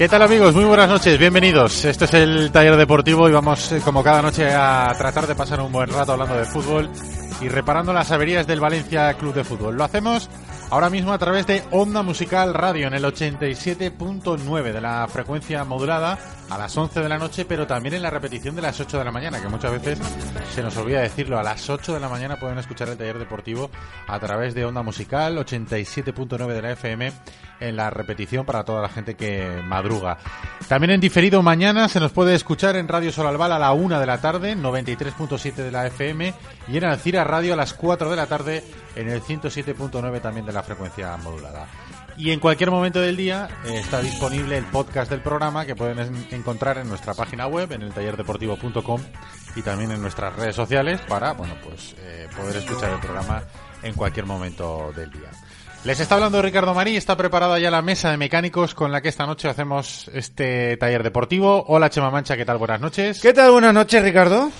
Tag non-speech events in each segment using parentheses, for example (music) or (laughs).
¿Qué tal amigos? Muy buenas noches, bienvenidos. Este es el taller deportivo y vamos eh, como cada noche a tratar de pasar un buen rato hablando de fútbol y reparando las averías del Valencia Club de Fútbol. Lo hacemos ahora mismo a través de Onda Musical Radio en el 87.9 de la frecuencia modulada a las 11 de la noche, pero también en la repetición de las 8 de la mañana, que muchas veces se nos olvida decirlo. A las 8 de la mañana pueden escuchar el taller deportivo a través de Onda Musical 87.9 de la FM en la repetición para toda la gente que madruga. También en diferido mañana se nos puede escuchar en Radio Solalbal a la 1 de la tarde, 93.7 de la FM, y en Alcira Radio a las 4 de la tarde en el 107.9 también de la frecuencia modulada. Y en cualquier momento del día eh, está disponible el podcast del programa que pueden en- encontrar en nuestra página web, en el tallerdeportivo.com y también en nuestras redes sociales para, bueno, pues eh, poder escuchar el programa en cualquier momento del día. Les está hablando Ricardo Marí, está preparada ya la mesa de mecánicos con la que esta noche hacemos este taller deportivo. Hola Chema Mancha, ¿qué tal? Buenas noches. ¿Qué tal? Buenas noches, Ricardo.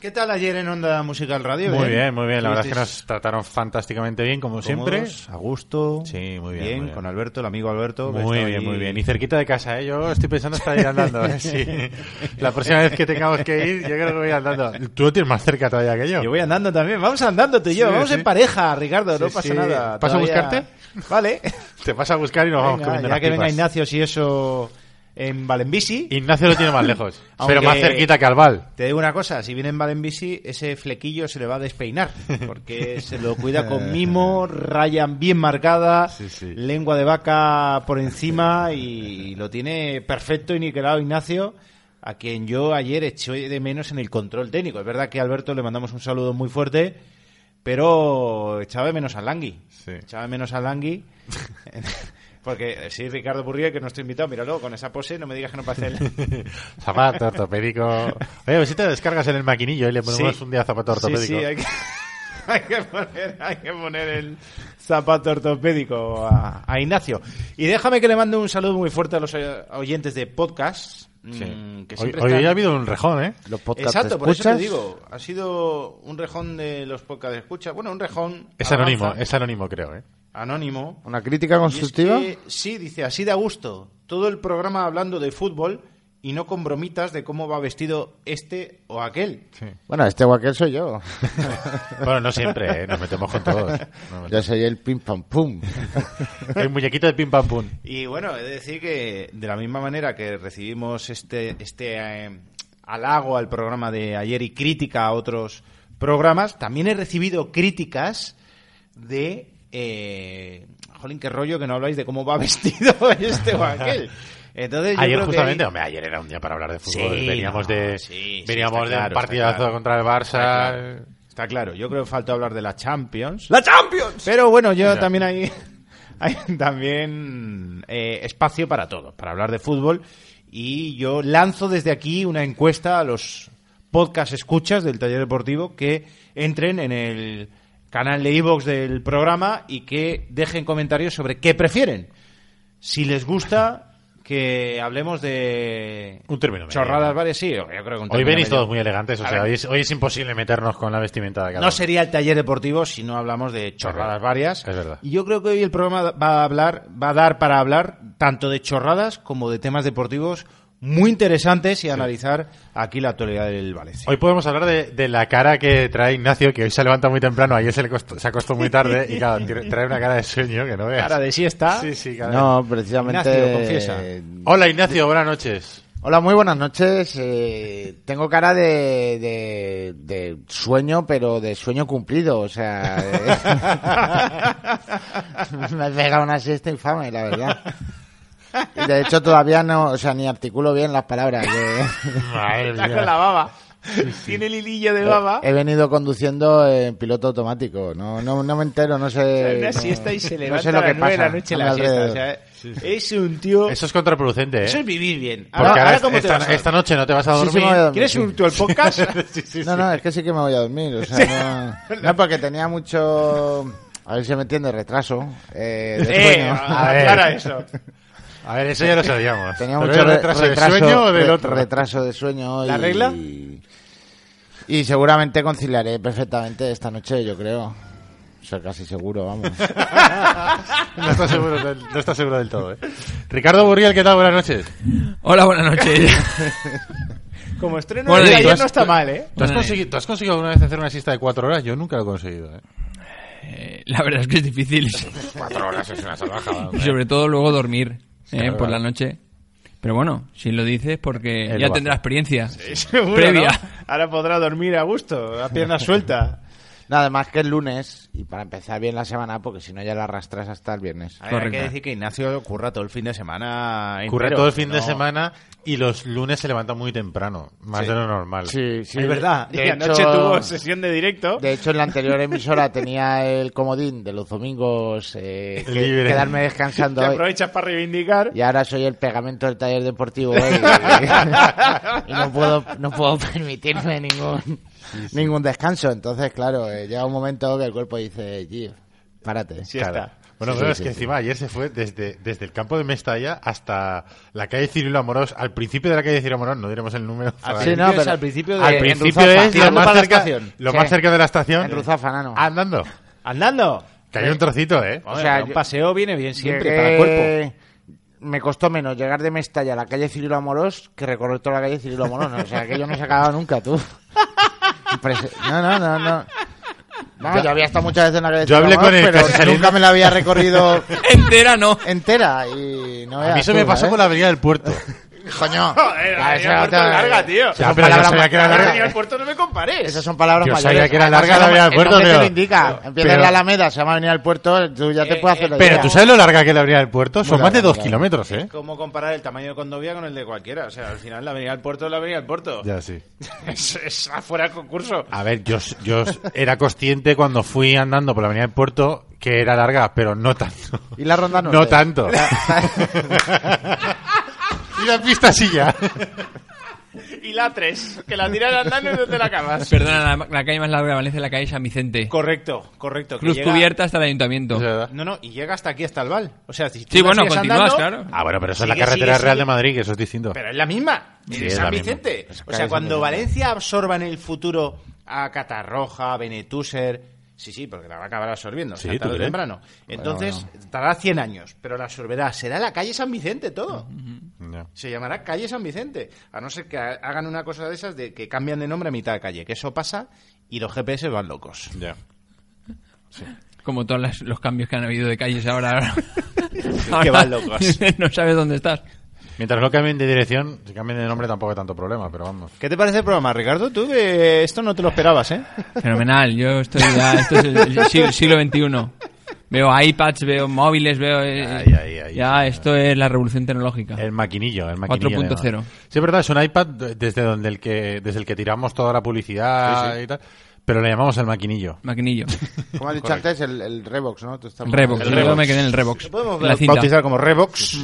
¿Qué tal ayer en Onda Musical Radio? Muy bien, muy bien. La verdad es que ¿Estuvisteis nos trataron fantásticamente bien, como siempre. cómodos, A gusto. Sí, muy bien, muy bien. con Alberto, el amigo Alberto. Muy bien, muy bien. Y cerquita de casa, ¿eh? Yo estoy pensando estar ir andando, ¿eh? Sí. (laughs) La próxima vez que tengamos que ir, yo creo que voy andando. Tú lo tienes más cerca todavía que yo. Yo voy andando también. Vamos andando tú y yo. Sí, Vamos sí. en pareja, Ricardo. no pasa nada. ¿Paso a buscarte? Vale. (laughs) Te vas a buscar y nos vamos comiendo ya que venga. Ignacio, si eso en Valenbici. Ignacio lo tiene más lejos, (laughs) pero más cerquita que al Val. Te digo una cosa, si viene en Valenbici, ese flequillo se le va a despeinar, porque se lo cuida con (laughs) mimo, raya bien marcada, Sí, sí. lengua de vaca por encima y lo tiene perfecto y niquelado Ignacio, a quien yo ayer eché de menos en el control técnico. Es verdad que a Alberto le mandamos un saludo muy fuerte, pero echaba de menos al Langui. Sí. Echaba de menos al Langui. (laughs) Porque eh, sí, Ricardo Burrier, que no estoy invitado, míralo, con esa pose, no me digas que no pasa él. (laughs) Zapato ortopédico. Oye, pues si te descargas en el maquinillo y le ponemos Sí. un día zapato ortopédico. Sí, sí, hay que, (laughs) hay que poner, hay que poner el zapato ortopédico a, a Ignacio. Y déjame que le mande un saludo muy fuerte a los eh, oyentes de podcast. Sí. mm, que Hoy, están- ha habido un rejón, ¿eh? Los podcasts Exacto, por eso te escuchas. digo. Ha sido un rejón de los podcast de escucha. Bueno, un rejón. Es anónimo, es anónimo, creo, ¿eh? Anónimo. Una crítica es constructiva. que, sí, dice, así de a gusto. Todo el programa hablando de fútbol y no con bromitas de cómo va vestido este o aquel. Bueno, este o aquel soy yo. (laughs) Bueno, no siempre, ¿eh? Nos metemos con todos. Metemos. (laughs) Yo soy el pim pam pum. (laughs) El muñequito de pim pam pum. Y bueno, he de decir que de la misma manera que recibimos este, este eh, halago al programa de ayer y crítica a otros programas, también he recibido críticas de... Eh, jolín, qué rollo que no habláis de cómo va (laughs) vestido este o aquel. Entonces, yo Ayer creo justamente, hombre, ayer era un día para hablar de fútbol. Sí, veníamos no, de, sí, sí, veníamos de claro, un partidazo claro. contra el Barça. Está claro. Está claro, yo creo que falta hablar de la Champions. ¡La Champions! Pero bueno, yo también hay, (laughs) hay también eh, espacio para todo, para hablar de fútbol. Y yo lanzo desde aquí una encuesta a los podcast escuchas del taller deportivo que entren en el canal de iVoox del programa y que dejen comentarios sobre qué prefieren. Si les gusta que hablemos de Un término chorradas varias, sí, yo creo que un Hoy venís todos muy elegantes, o A sea, hoy es, hoy es imposible meternos con la vestimenta de cada No uno. sería el taller deportivo si no hablamos de chorradas varias. Es verdad. Y yo creo que hoy el programa va a hablar, va a dar para hablar tanto de chorradas como de temas deportivos muy interesantes y analizar aquí la actualidad del Valencia. Hoy podemos hablar de, de la cara que trae Ignacio, que hoy se levanta muy temprano, ayer se, le costó- se acostó muy tarde y claro, trae una cara de sueño que no veas. Cara de siesta. Sí, sí, cara No, precisamente. Ignacio, confiesa. Hola Ignacio, buenas noches. Hola, muy buenas noches. Eh, tengo cara de, de, de sueño, pero de sueño cumplido. O sea, eh, (laughs) me he pegado una siesta infame, la verdad. De hecho todavía no, o sea, ni articulo bien las palabras. Madre Está mía. con la baba. Tiene el hilillo de baba. He venido conduciendo en piloto automático. No, no, no me entero, no sé. una no- siesta y se no levanta sé lo que de pasa la noche la siesta. O es un tío... Eso es contraproducente, ¿eh? Eso es vivir bien. Porque Ahora, ahora ¿cómo te esta, vas a esta noche no te vas a Sí, sí, dormir. a dormir, ¿Quieres tú el podcast? (laughs) Sí, sí, No, sí. no, es que sí que me voy a dormir. O (laughs) sea, no, no, porque tenía mucho. A ver si me entiende, retraso. Eh, de Eh, sueño. A (laughs) eso. A ver, eso ya lo sabíamos. Tenía Pero mucho ¿es re- retraso, de sueño o del otro? retraso de sueño. ¿La y- regla? Y seguramente conciliaré perfectamente esta noche, yo creo. O sea, casi seguro, vamos. (laughs) No está seguro del, no está seguro del todo, ¿eh? Ricardo Burriel, ¿qué tal? Buenas noches. Hola, buenas noches. (laughs) Como estreno Bueno, de ayer has- no está mal, ¿eh? ¿Tú has, Bueno, ¿Tú has conseguido alguna vez hacer una siesta de cuatro horas? Yo nunca lo he conseguido, ¿eh? Eh, la verdad es que es difícil. Cuatro horas es una salvajada. y sobre todo luego dormir eh, por la noche. Pero bueno, si lo dices porque Él ya a tendrá experiencia. (laughs) Seguro, Previa. ¿no? Ahora podrá dormir a gusto, la pierna (laughs) suelta. Nada más que el lunes y para empezar bien la semana, porque si no ya la arrastras hasta el viernes. A ver, hay que decir que Ignacio curra todo el fin de semana. Curra entero, todo el fin de no- semana y los lunes se levanta muy temprano, más Sí. de lo normal. Sí, sí. Es verdad. De y anoche hecho- tuvo sesión de directo. De hecho, en la anterior emisora tenía el comodín de los domingos eh, que- Libre. quedarme Que descansando. (laughs) hoy. aprovechas para reivindicar. Y ahora soy el pegamento del taller deportivo hoy, (laughs) y, y no puedo no puedo permitirme ningún ningún descanso. Entonces, claro, eh, llega un momento que el cuerpo dice, Gio, párate. Sí Claro. está. Bueno, Sí, pero sí, es que sí. encima ayer se fue desde, desde el campo de Mestalla hasta la calle Cirilo Amorós, al principio de la calle Cirilo Amorós, no diremos el número. Al no, pero- al principio de... al principio Ruzafa, es lo más, cerca, estación. lo Sí. más cerca de la estación. En Ruzafa, nano. Andando. Andando. Que hay un trocito, ¿eh? O sea, un paseo viene bien siempre Llegué- para el cuerpo. Me costó menos llegar de Mestalla a la calle Cirilo Amorós que recorrer toda la calle Cirilo Amorós. O sea, que yo no se acababa nunca, tú. (laughs) No, no, no, no. No, Yo- yo había estado muchas veces en la yo hablé con él pero nunca me la había recorrido (laughs) Entera no. entera y no A mí eso tú, me pasó ¿sabes? con la avenida del puerto. Coño. (laughs) Joder, la eso avenida del no te- puerto es larga, tío. Esas Ya, son pero yo palabras sabía que era larga. Avenida del puerto no me compares. Esas son palabras Yo mayores. sabía que era larga la el avenida del puerto, el nombre pero- te lo indica. Empieza en pero- la Alameda, se llama Avenida del Puerto, tú ya te Eh, puedes hacer eh, la Pero idea. tú sabes lo larga que es la avenida del puerto? Son Muy más de larga, dos kilómetros, ¿eh? ¿Cómo comparar el tamaño de Condovia con el de cualquiera? O sea, al final la avenida del puerto es la avenida del puerto. Ya, sí. (laughs) Es, es afuera del concurso. A ver, yo, yo era consciente cuando fui andando por la avenida del puerto que era larga, pero no tanto. Y la ronda No norte. tanto. (laughs) y la pista ya. Y la 3, que la tiras andando y no te la acabas. Perdona, la, la calle más larga de Valencia es la calle San Vicente. Correcto, correcto. Cruz llega- cubierta hasta el ayuntamiento. No, no, y llega hasta aquí, hasta el Val. O sea, si tú Sí, bueno, continúas, andando, claro. Ah, bueno, pero eso es la carretera sigue, real sigue. de Madrid, que eso es distinto. Pero es la misma. Sí, en es San la. Vicente. O sea, cuando. Valencia absorba en el futuro a Catarroja, Benetuser. Sí, sí, porque la va a acabar absorbiendo. Sí, o sea, ¿tú tarde o temprano. Entonces, tardará 100 años, pero la absorberá. Será la calle San Vicente todo. Se llamará calle San Vicente. A no ser que ha- hagan una cosa de esas de que cambian de nombre a mitad de calle. Que eso pasa y los GPS van locos. Ya. Como todos las- los cambios que han habido de calles ahora. (laughs) Que van locos. (laughs) no sabes dónde estás. Mientras no cambien de dirección, si cambien de nombre tampoco hay tanto problema, pero vamos. ¿Qué te parece el programa, Ricardo? Tú que esto no te lo esperabas, ¿eh? Fenomenal. Yo estoy ya. Esto es el, siglo, siglo XXI. Veo iPads, veo móviles, veo. eh, Ay, ay, ay. ya, esto es la revolución tecnológica. El maquinillo, el maquinillo. 4.0. además. Sí, es verdad, es un iPad desde donde el que, desde el que tiramos toda la publicidad y tal, pero le llamamos el maquinillo. Maquinillo. (laughs) Como has dicho antes, el, el Revox, ¿no? Revox. El Yo Revox. me quedé en el Revox. Podemos la cinta. bautizar como Revox.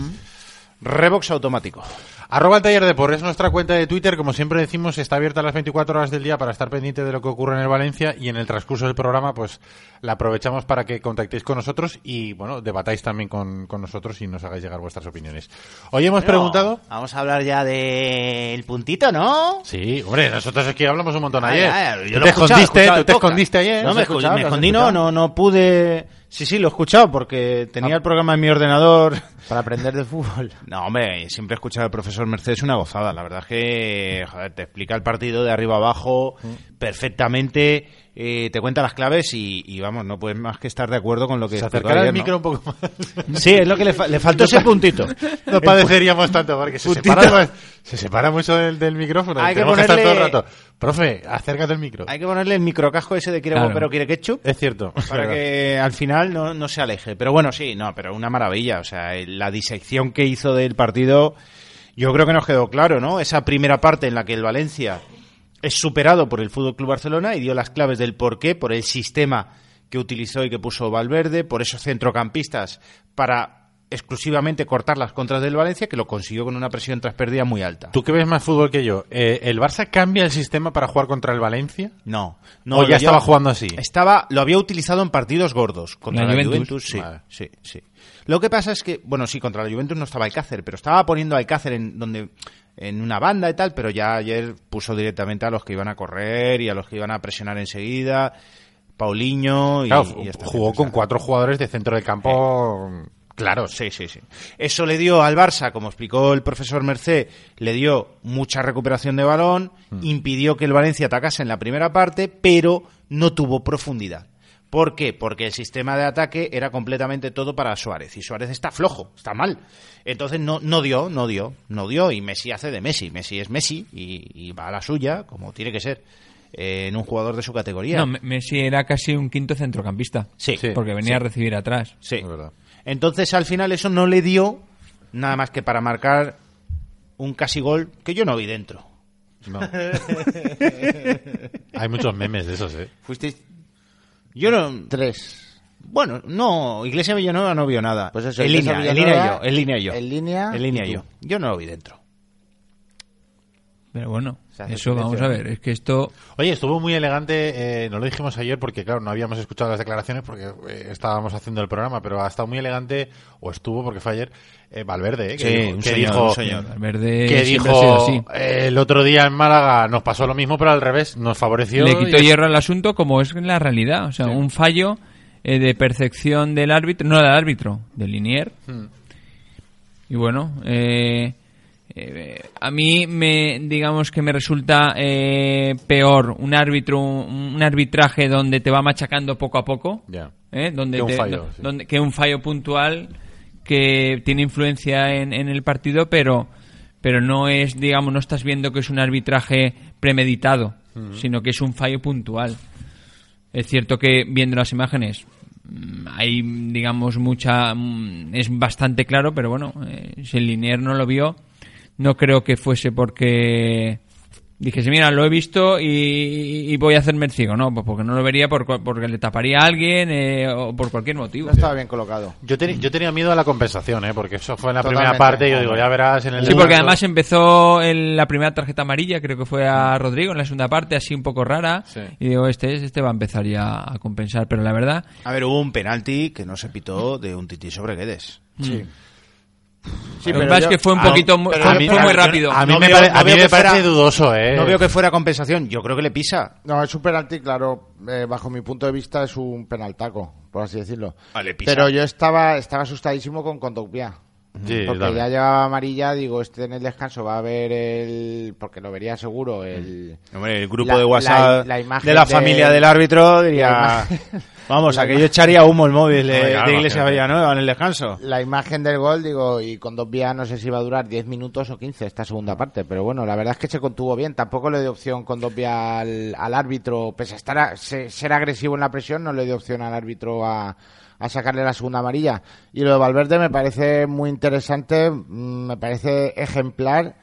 Revox automático. Arroba el taller de por es nuestra cuenta de Twitter, como siempre decimos, está abierta las 24 horas del día para estar pendiente de lo que ocurre en el Valencia y en el transcurso del programa pues la aprovechamos para que contactéis con nosotros y bueno, debatáis también con, con nosotros y nos hagáis llegar vuestras opiniones. Hoy hemos preguntado... Vamos a hablar ya del puntito, ¿no? Sí, hombre, nosotros aquí hablamos un montón Ay, ayer. ay, yo tú lo te escondiste, tú te escondiste ayer. No, ¿Lo me, escuchado? me ¿Lo has escondí, no, no, no pude... Sí, sí, lo he escuchado porque tenía el programa en mi ordenador (laughs) Para aprender de fútbol. No, hombre, siempre he escuchado al profesor Mercedes una gozada. La verdad es que, joder, te explica el partido de arriba abajo perfectamente, eh, te cuenta las claves y, y, vamos, no puedes más que estar de acuerdo con lo que Se acercará el ¿no? micro un poco más. (laughs) Sí, es lo que le, fa- le faltó ese puntito. No padeceríamos tanto porque se separa, se separa mucho del, del micrófono. Hay que estar todo el ponerle- rato. Profe, acércate al micro. Hay que ponerle el microcasco ese de quiere Claro. pero quiere ketchup. Es cierto. para que al final no, no se aleje. Pero bueno, sí, no, pero una maravilla. O sea, la disección que hizo del partido, yo creo que nos quedó claro, ¿no? Esa primera parte en la que el Valencia es superado por el Fútbol Club Barcelona y dio las claves del por qué, por el sistema que utilizó y que puso Valverde, por esos centrocampistas para exclusivamente cortar las contras del Valencia, que lo consiguió con una presión tras pérdida muy alta. Tú que ves más fútbol que yo, eh, ¿el Barça cambia el sistema para jugar contra el Valencia? No, no. ¿O ya estaba jugando así? Estaba, lo había utilizado en partidos gordos contra La la, Juventus. Juventus. sí, Vale. sí, sí. Lo que pasa es que, bueno, sí, contra la Juventus no estaba Alcácer, pero estaba poniendo a Alcácer en donde en una banda y tal, pero ya ayer puso directamente a los que iban a correr y a los que iban a presionar enseguida, Paulinho y, Claro, y jugó gente, con o sea, cuatro jugadores de centro del campo. Claro, Sí, sí, sí. Eso le dio al Barça, como explicó el profesor Mercé, le dio mucha recuperación de balón, impidió que el Valencia atacase en la primera parte, pero no tuvo profundidad. ¿Por qué? Porque el sistema de ataque era completamente todo para Suárez. Y Suárez está flojo, está mal. Entonces no, no dio, no dio, no dio. Y Messi hace de Messi. Messi es Messi y, y va a la suya, como tiene que ser, eh, en un jugador de su categoría. No, Me- Messi era casi un quinto centrocampista. Sí. Sí. Porque venía a recibir atrás. Sí. Es verdad. Entonces al final eso no le dio nada más que para marcar un casi gol que yo no vi dentro. no. (laughs) Hay muchos memes de esos, ¿eh? Fuisteis Yo no. tres. Bueno, no, Iglesia Villanueva no vio nada. Pues eso, en línea, en línea yo, en línea yo. en línea En línea yo. Yo no lo vi dentro. Pero bueno, eso vamos a ver. Es que esto... Oye, estuvo muy elegante, eh, no lo dijimos ayer porque, claro, no habíamos escuchado las declaraciones porque eh, estábamos haciendo el programa, pero ha estado muy elegante, o estuvo porque fue ayer, eh, Valverde, ¿eh? que Sí, dijo, un que señor, dijo- un señor. Valverde que dijo así. eh, el otro día en Málaga nos pasó lo mismo, pero al revés, nos favoreció. Le quitó y- hierro al asunto como es la realidad. O sea, un fallo eh, de percepción del árbitro, no del árbitro, del linier. Hmm. Y bueno, eh, eh, a mí me, digamos que me resulta eh, peor un árbitro, un, arbitraje donde te va machacando poco a poco. Ya. ¿eh? donde Que un te- fallo, do- sí. donde- que un fallo puntual que tiene influencia en, en el partido, pero pero no es, digamos, no estás viendo que es un arbitraje premeditado, sino que es un fallo puntual. Es cierto que viendo las imágenes mm, hay, digamos, mucha, mm, es bastante claro, pero bueno, eh, si el Linier no lo vio, no creo que fuese porque dijese, mira, lo he visto y, y voy a hacerme el ciego, no, pues porque no lo vería por, porque le taparía a alguien eh, o por cualquier motivo. No estaba bien colocado. Yo, teni- yo tenía miedo a la compensación, ¿eh? porque eso fue en la Totalmente. primera parte y yo digo, ya verás en el... Sí, porque además empezó en la primera tarjeta amarilla, creo que fue a Rodrigo en la segunda parte, así un poco rara. Sí. Y digo, este, es- este va a empezar ya a compensar. Pero la verdad, A ver, hubo un penalti que no se pitó de un tití sobre Guedes. Sí. Sí, lo que pasa es que fue un Ah, poquito, mu- pero fue, a mí- fue muy rápido. A mí No me, veo- pare- no a mí me que fuera- parece dudoso, ¿eh? No veo que fuera compensación, yo creo que le pisa. No, es un penalti, claro, eh, bajo mi punto de vista es un penaltaco, por así decirlo. Vale, pisa. Pero yo estaba estaba asustadísimo con Condopia. Sí, porque dale. ya llevaba amarilla, digo, este en el descanso va a ver el... Porque lo vería seguro, el... Hombre, el grupo La- de WhatsApp la- la imagen de la de- familia del árbitro diría... La imagen- (laughs) Vamos, aquello echaría humo el móvil de, Hombre, claro, de Iglesia. Villanueva en el descanso. La imagen del gol, digo, y con dos vías no sé si va a durar 10 minutos o 15 esta segunda parte, pero bueno, la verdad es que se contuvo bien. Tampoco le dio opción con dos vías al, al árbitro, pese a estar a- se- ser agresivo en la presión, no le dio opción al árbitro a, a sacarle la segunda amarilla. Y lo de Valverde me parece muy interesante, mm, me parece ejemplar.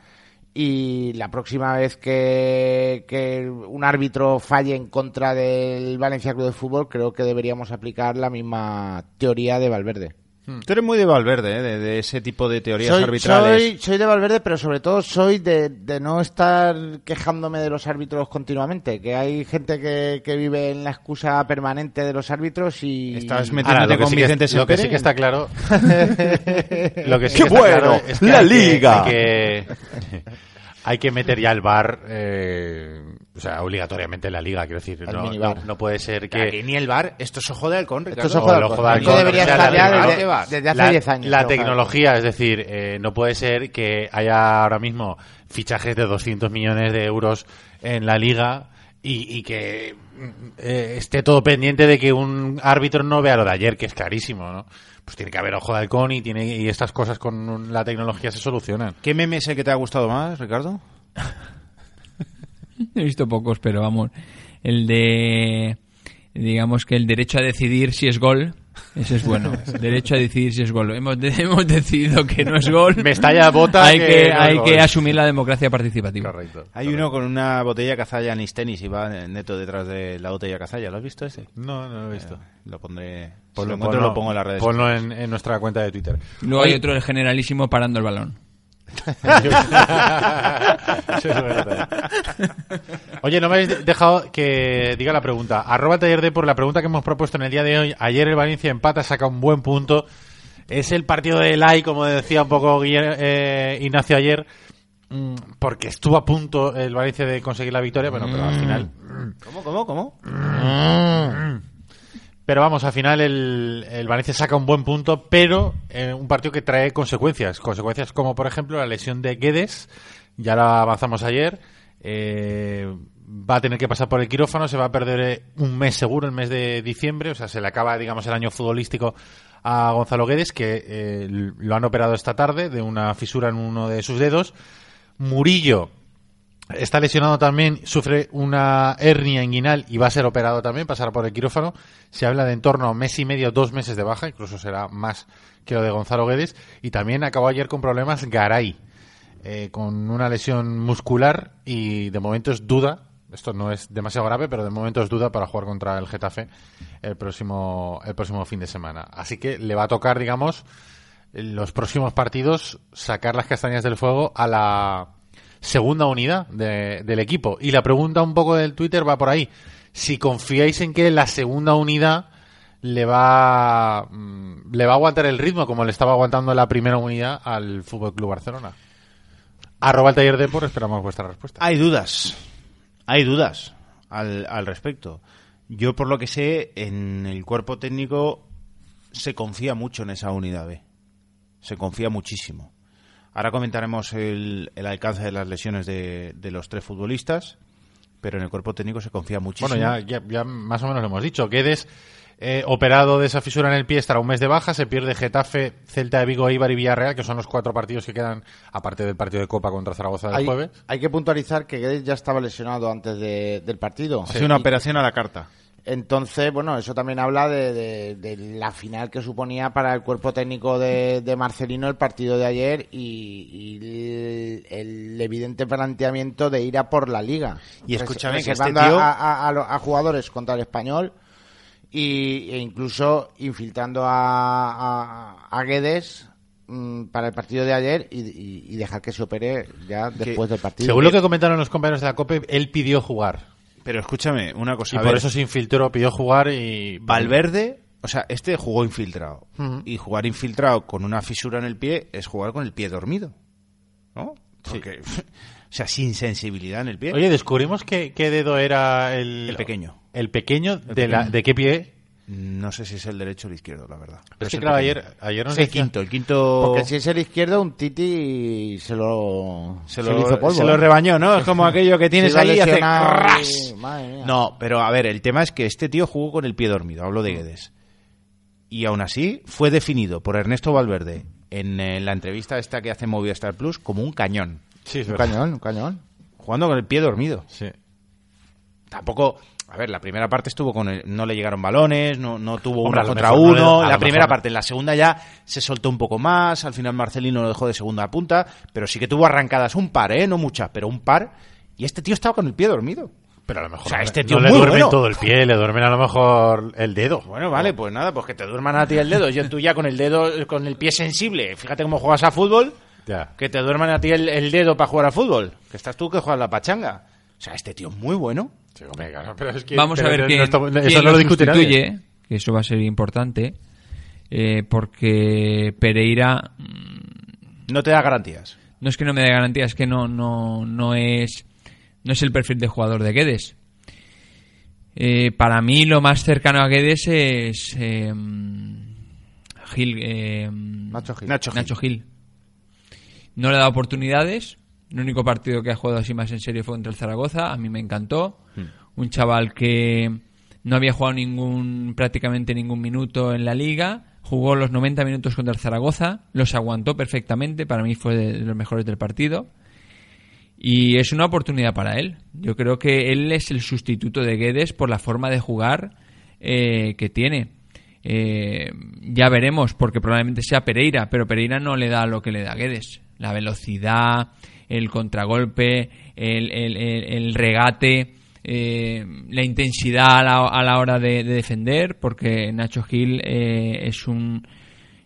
Y la próxima vez que, que un árbitro falle en contra del Valencia Club de Fútbol, creo que deberíamos aplicar la misma teoría de Valverde. Tú eres muy de Valverde, ¿eh? de, de ese tipo de teorías Soy, arbitrales. soy, soy de Valverde, pero sobre todo soy de, de no estar quejándome de los árbitros continuamente. Que hay gente que, que vive en la excusa permanente de los árbitros y. Estás metiéndote que con sí que- Vicente Lo que sí que está claro... (laughs) lo que sí ¡Qué que está bueno! claro es que ¡La hay que- Liga! hay que- (laughs) hay que meter ya el bar, eh, o sea, obligatoriamente en la liga, quiero decir. No, no, no puede ser Que aquí ni el bar, esto es ojo de halcón, Ricardo. Esto es ojo de halcón. Esto debería estar la ya tecnología- desde, desde hace la, 10 años. La tecnología, es decir, eh, no puede ser que haya ahora mismo fichajes de 200 millones de euros en la liga y, y que mm, eh, esté todo pendiente de que un árbitro no vea lo de ayer, que es clarísimo, ¿no? Pues tiene que haber ojo de halcón y, tiene, y estas cosas con la tecnología se solucionan. ¿Qué meme es el que te ha gustado más, Ricardo? (laughs) He visto pocos, pero vamos. El de. Digamos que el derecho a decidir si es gol. Ese es bueno. Derecho a decidir si es gol. Hemos, de- (laughs) hemos decidido que no es gol. Mestalla vota hay que que, no es hay gol. que asumir la democracia participativa. Correcto. Hay uno con una botella cazalla en tenis y va neto detrás de la botella cazalla. ¿Lo has visto ese? No, no lo he visto. Lo pondré. si Ponlo, lo encuentro, ponlo- lo pongo en las redes. ponlo en, en nuestra cuenta de Twitter. Luego hay otro, el generalísimo, parando el balón. Eso es verdad. Oye, no me habéis dejado que diga la pregunta. Arroba taller de por la pregunta que hemos propuesto en el día de hoy. Ayer el Valencia empata, saca un buen punto. Es el partido de Lai, como decía un poco eh, Ignacio ayer, mm, porque estuvo a punto el Valencia de conseguir la victoria, bueno, pero al final ¿Cómo, cómo, cómo? Pero vamos, al final el, el Valencia saca un buen punto, pero eh, un partido que trae consecuencias. Consecuencias como, por ejemplo, la lesión de Guedes, ya la avanzamos ayer. eh, va a tener que pasar por el quirófano, se va a perder eh, un mes seguro, el mes de diciembre, o sea, se le acaba, digamos, el año futbolístico a Gonzalo Guedes, que eh, lo han operado esta tarde de una fisura en uno de sus dedos. Murillo, Está lesionado también, sufre una hernia inguinal y va a ser operado también, pasará por el quirófano. Se habla de en torno a un mes y medio, dos meses de baja, incluso será más que lo de Gonzalo Guedes. Y también acabó ayer con problemas Garay, eh, con una lesión muscular y de momento es duda. Esto no es demasiado grave, pero de momento es duda para jugar contra el Getafe el próximo, el próximo fin de semana. Así que le va a tocar, digamos, en los próximos partidos sacar las castañas del fuego a la segunda unidad de- del equipo. Y la pregunta un poco del Twitter va por ahí. Si confiáis en que la segunda unidad le va mm, le va a aguantar el ritmo como le estaba aguantando la primera unidad al Fútbol Club Barcelona. Arroba el taller de por, esperamos vuestra respuesta. Hay dudas. Hay dudas al, al respecto. Yo, por lo que sé, en el cuerpo técnico se confía mucho en esa unidad B. Se confía muchísimo. Ahora comentaremos el, el alcance de las lesiones de, de los tres futbolistas, pero en el cuerpo técnico se confía muchísimo. Bueno, ya, ya, ya más o menos lo hemos dicho. Guedes, eh, operado de esa fisura en el pie, estará un mes de baja. Se pierde Getafe, Celta de Vigo, Eibar y Villarreal, que son los cuatro partidos que quedan, aparte del partido de Copa contra Zaragoza del Hay, jueves. hay que puntualizar que Guedes ya estaba lesionado antes de- del partido. ha sido una Y- operación a la carta. Entonces, bueno, eso también habla de, de- de la final que suponía para el cuerpo técnico de, de Marcelino el partido de ayer y, y el, el evidente planteamiento de ir a por la liga. Y Res- escúchame que reservando este tío- a, a- a a jugadores contra el español y, e incluso infiltrando a, a, Guedes mm, para el partido de ayer y, y- y dejar que se opere ya después del partido. Según lo que comentaron los compañeros de la COPE, él pidió jugar. Pero escúchame, una cosa. Y a por ver, eso se infiltró, pidió jugar y... Valverde, o sea, este jugó infiltrado. Y jugar infiltrado con una fisura en el pie es jugar con el pie dormido. ¿No? Porque, (laughs) o sea, sin sensibilidad en el pie. Oye, descubrimos que, qué dedo era el... El pequeño. El pequeño, de, la, ¿de qué pie? No sé si es el derecho o el izquierdo, la verdad. Pero es el que, claro, ayer, ayer nos Es el decía- quinto, el quinto. Porque si es el izquierdo, un Titi se lo, se se lo, le hizo polvo. se lo ¿eh? rebañó, ¿no? Es como aquello que tienes Se ahí y hace ras. No, pero a ver, el tema es que este tío jugó con el pie dormido, hablo de Guedes. Y aún así fue definido por Ernesto Valverde en, eh, la entrevista esta que hace Movistar Plus como un cañón, Sí, es Un verdad. cañón, un cañón. jugando con el pie dormido. Sí. Tampoco, a ver, la primera parte estuvo con el- no le llegaron balones, no, no tuvo Hombre, uno a contra mejor uno, a la primera mejor- parte, en la segunda ya se soltó un poco más, al final Marcelino lo dejó de segunda punta, pero sí que tuvo arrancadas un par, ¿eh? No muchas, pero un par, y este tío estaba con el pie dormido. Pero a lo mejor O sea, este tío no le muy duermen bueno. todo el pie, le duermen a lo mejor el dedo. Bueno, vale, pues nada, pues que te duerman a ti el dedo. Yo tú ya con el dedo, con el pie sensible, fíjate cómo juegas a fútbol, Ya. que te duerman a ti el, el dedo para jugar a fútbol. Que estás tú que juegas la pachanga. O sea, este tío es muy bueno. Sí, hombre, claro, pero es que- Vamos a ver no quién, estamos- quién eso no lo discute nadie. sustituye, que eso va a ser importante, eh, porque Pereira mm, No te da garantías. no es que no me dé garantía, es que no, no, no es no es el perfil de jugador de Guedes. Eh, para mí lo más cercano a Guedes es eh, Gil, eh, Nacho Gil. Nacho Gil. Nacho Gil. No le dado oportunidades. El único partido que ha jugado así más en serio fue contra el Zaragoza. A mí me encantó. Un chaval que no había jugado ningún prácticamente ningún minuto en la liga. Jugó los 90 minutos contra el Zaragoza. Los aguantó perfectamente. Para mí fue de los mejores del partido. Y es una oportunidad para él. Yo creo que él es el sustituto de Guedes por la forma de jugar eh, que tiene. Eh, ya veremos, porque probablemente sea Pereira, pero Pereira no le da lo que le da Guedes. La velocidad, el contragolpe, el, el- el- el regate, eh, la intensidad a la, a la hora de, de defender, porque Nacho Gil eh, es un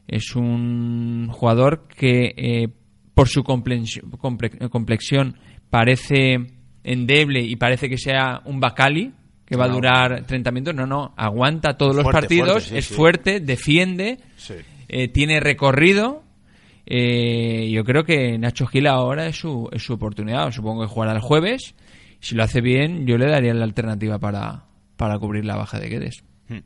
es un jugador que eh, por su complexión, comple- complexión parece endeble y parece que sea un Bacali que va a durar 30 minutos. No, no, aguanta todos los partidos, fuerte, sí, es sí. fuerte, defiende, Sí. eh, tiene recorrido. Eh, yo creo que Nacho Gil ahora es su, es su oportunidad. Supongo que jugará el jueves. Si lo hace bien, yo le daría la alternativa para, para cubrir la baja de Guedes. Hmm.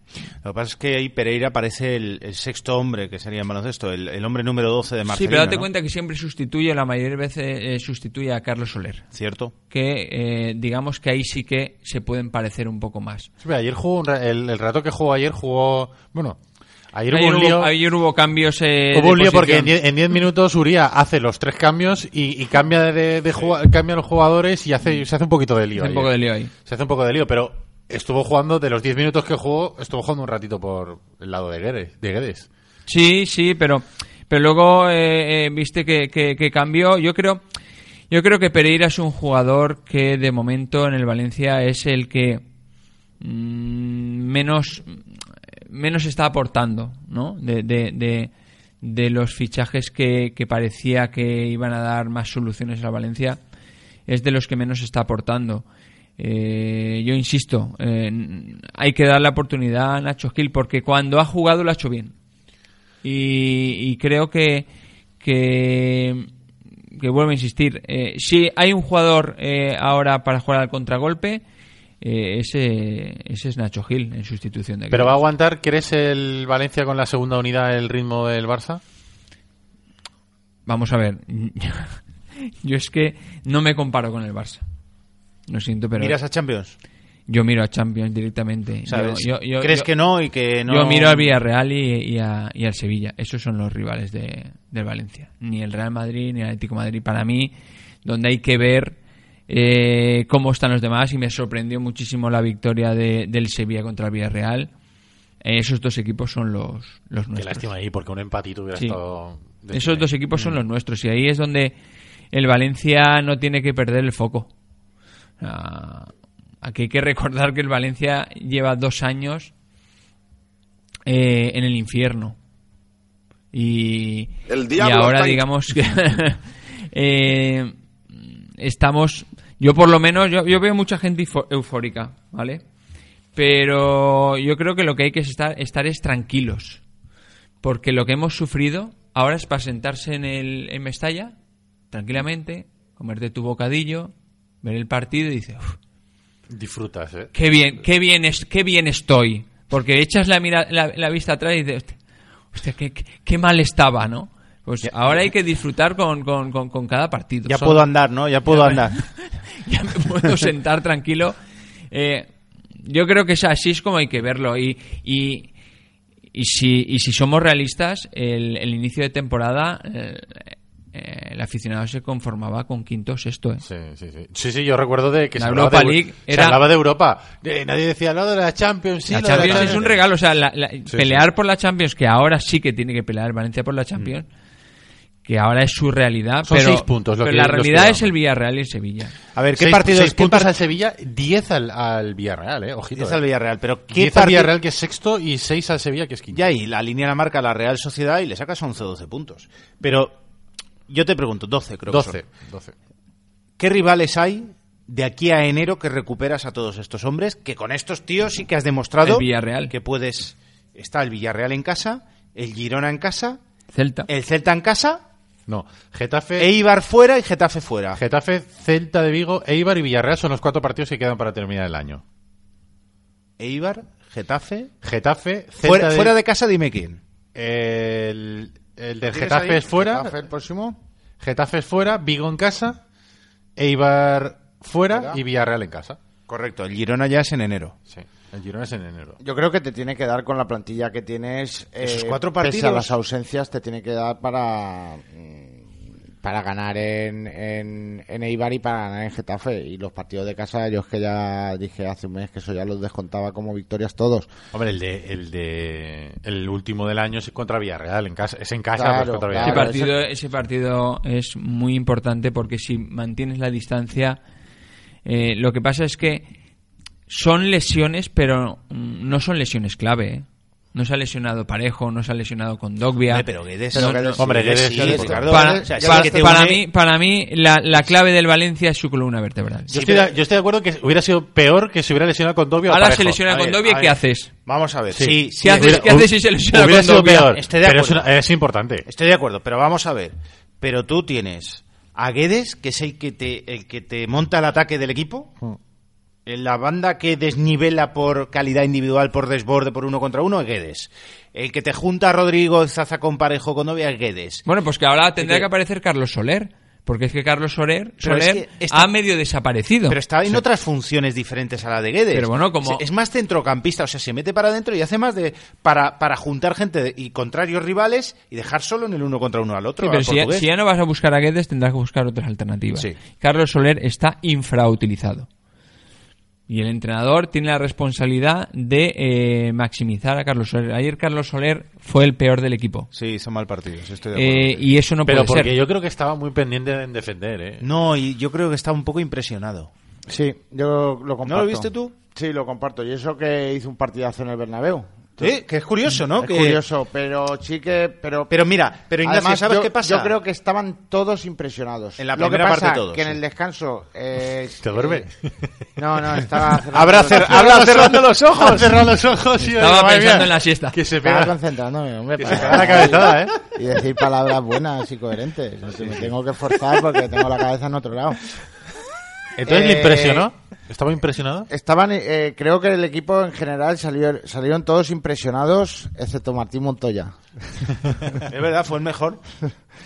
Lo que pasa es que ahí Pereira parece el, el sexto hombre que sería en baloncesto, el, el hombre número 12 de Marcelino. sí, pero date ¿no? cuenta que siempre sustituye, la mayoría de veces eh, sustituye a Carlos Soler. ¿Cierto? Que eh, digamos que ahí sí que se pueden parecer un poco más. Sí, pero ayer jugó un el, el rato que jugó ayer jugó bueno ayer, Ayer hubo un lío ayer hubo cambios. eh, hubo un lío porque en posición. 10 en 10 minutos Uría hace los tres cambios y, y cambia de, de cambia los jugadores y hace se hace un poquito de lío Hace un poco de lío ahí. se hace un poco de lío pero estuvo jugando de los 10 minutos que jugó estuvo jugando un ratito por el lado de Guedes, de Guedes. Sí, sí, pero, pero luego eh, eh, viste que, que- que cambió. Yo creo, yo creo que Pereira es un jugador que de momento en el Valencia es el que mm, menos, menos está aportando, ¿no? De, de, de, los fichajes que, que parecía que iban a dar más soluciones a Valencia, es de los que menos está aportando. Eh, yo insisto, eh, hay que dar la oportunidad a Nacho Gil porque cuando ha jugado lo ha hecho bien. Y, y creo que, que, que vuelvo a insistir, eh, si hay un jugador eh, ahora para jugar al contragolpe, eh, ese, ese es Nacho Gil en sustitución de pero va a aguantar ¿crees el Valencia con la segunda unidad el ritmo del Barça? Vamos a ver, (laughs) yo es que no me comparo con el Barça. Lo siento, pero ¿Miras a Champions? yo miro a Champions directamente. ¿Sabes? Yo- yo- yo- ¿Crees yo- que no y que no? Yo miro al Villarreal y, y a- y al Sevilla. Esos son los rivales de, del Valencia. Ni el Real Madrid ni el Atlético de Madrid. Para mí, donde hay que ver eh, cómo están los demás, y me sorprendió muchísimo la victoria de- del Sevilla contra el Villarreal. Eh, esos dos equipos son los, los Qué nuestros. lástima ahí porque un empatito hubiera Sí. estado Esos dos equipos son los nuestros y ahí es donde el Valencia no tiene que perder el foco. Ah, aquí hay que recordar que el Valencia lleva dos años eh, en el infierno. Y, El y diablo ahora digamos que (laughs) eh, estamos... Yo por lo menos, yo, yo veo mucha gente eufórica, ¿vale? Pero yo creo que lo que hay que estar, estar es tranquilos. Porque lo que hemos sufrido ahora es para sentarse en, el, en Mestalla, tranquilamente, comerte tu bocadillo, ver el partido y dices, "Uf, disfrutas ¿eh? qué bien, qué bien, es, qué bien estoy. Porque echas la, mira, la, la vista atrás y dices, hostia, hostia, qué, qué- qué mal estaba, ¿no? Pues ahora hay que disfrutar con, con, con, con cada partido. Ya puedo andar, ¿no? Ya puedo andar. (laughs) ya me puedo sentar tranquilo. Eh, yo creo que es así es como hay que verlo. Y, y, y, si, y si somos realistas, el, el inicio de temporada, eh, eh, el aficionado se conformaba con quinto o sexto. ¿eh? Sí, sí, sí. Sí, sí, yo recuerdo de que La se, hablaba de, League se era- hablaba de Europa. Eh, nadie decía lo de la Champions. Sí, la Champions es un regalo, o sea, la- la- Sí, pelear por la Champions, que ahora sí que tiene que pelear el Valencia por la Champions, que ahora es su realidad, Son pero, seis puntos lo pero que- la que realidad es el Villarreal y el Sevilla. A ver, ¿qué Seis, partidos? seis qué puntos al Sevilla, 10 al, al Villarreal, eh. Ojito. Diez eh. al Villarreal, pero ¿qué 10 al partido? Villarreal, que es sexto, y 6 al Sevilla, que es quinto. Ya, y la línea la marca la Real Sociedad y le sacas 11 o 12 puntos. Pero yo te pregunto, 12 creo que 12. son. 12. ¿Qué rivales hay de aquí a enero que recuperas a todos estos hombres? Que con estos tíos sí que has demostrado El Villarreal. que puedes... Está el Villarreal en casa, el Girona en casa, Celta. el Celta en casa No, Getafe, Eibar fuera y Getafe fuera. Getafe, Celta de Vigo, Eibar y Villarreal son los cuatro partidos que quedan para terminar el año. Eibar, Getafe. Getafe, Celta Fuera, de, fuera de casa, dime quién. el, el del ¿Tienes Getafe ahí? es fuera, Getafe el próximo. Getafe es fuera, Vigo en casa, Eibar fuera Fuera. y Villarreal en casa. Correcto, el Girona ya es en enero. Sí, el Girona es en enero. Yo creo que te tiene que dar con la plantilla que tienes. Esos eh, cuatro Pese a partidos. las ausencias, te tiene que dar para. mm, Para ganar en, en, en Eibar y para ganar en Getafe. Y los partidos de casa, yo es que ya dije hace un mes que eso ya los descontaba como victorias todos. Hombre, el de, el de el último del año es contra Villarreal, en casa, es en casa, Claro, pues, contra Ese claro. Villarreal. partido, ese partido es muy importante porque si mantienes la distancia, eh, lo que pasa es que son lesiones, pero no son lesiones clave. ¿eh? No se ha lesionado Parejo, no se ha lesionado con Dogbia. Hombre, pero Guedes. No- no- Hombre, Guedes sí, Guedes, Ricardo. para, o sea, para- que te para une- mí, para mí la, la clave del Valencia es su columna vertebral. Yo, estoy de, yo estoy de acuerdo que hubiera sido peor que se hubiera lesionado con Dobio o Ahora se lesiona A con ver, Dogbia, ¿qué haces? Vamos a ver. Sí. Sí, sí, ¿Qué haces? Hubiera- ¿Qué haces si se lesiona hubiera con sido Dogbia? peor, Estoy de pero es, una- es importante. Estoy de acuerdo, pero vamos a ver. Pero tú tienes a Guedes, que es el que te, el que te monta el ataque del equipo. En la banda que desnivela por calidad individual, por desborde, por uno contra uno, es Guedes. El que te junta a Rodrigo Zaza con parejo con novia es Guedes. Bueno, pues que ahora tendrá que- que aparecer Carlos Soler. Porque es que Carlos Soler, es que está- ha medio desaparecido. Pero está en otras funciones diferentes a la de Guedes. Pero bueno, como- Es más centrocampista, o sea, se mete para adentro y hace más de para, para juntar gente de- y contrarios rivales y dejar solo en el uno contra uno al otro. Sí, pero si ya, portugués. si ya no vas a buscar a Guedes, tendrás que buscar otras alternativas. Sí. Carlos Soler está infrautilizado. Y el entrenador tiene la responsabilidad de eh, maximizar a Carlos Soler. Ayer Carlos Soler fue el peor del equipo. Sí, hizo mal partido, sí, estoy de acuerdo. Eh, y eso no pero puede porque ser. yo creo que estaba muy pendiente en defender, ¿eh? No, y yo creo que está un poco impresionado. Sí, yo lo comparto. ¿No lo viste tú? Sí, lo comparto. Y eso que hizo un partidazo en el Bernabéu. Sí, que es curioso, ¿no? Es Que- curioso, pero sí que... Pero, Pero mira, pero Ignacio, Además, ¿sabes yo, qué pasa? Yo creo que estaban todos impresionados. En la Lo que primera pasa parte todos, que en sí. el descanso... eh, ¿Te duerme? eh, no, no, estaba... (laughs) cerrando Habrá los cer- habla cerrando los ojos. Ha cerrado los ojos y Estaba pensando mía, en la siesta. Que se pega, concentrándome, hombre, que se pega la cabezada, ¿eh? y decir palabras buenas y coherentes. No sé, me tengo que esforzar porque tengo la cabeza en otro lado. Entonces le Eh, impresionó. ¿Estaba impresionado? Estaban, eh, creo que el equipo en general salió, salieron todos impresionados, excepto Martín Montoya. (laughs) Es verdad, fue el mejor.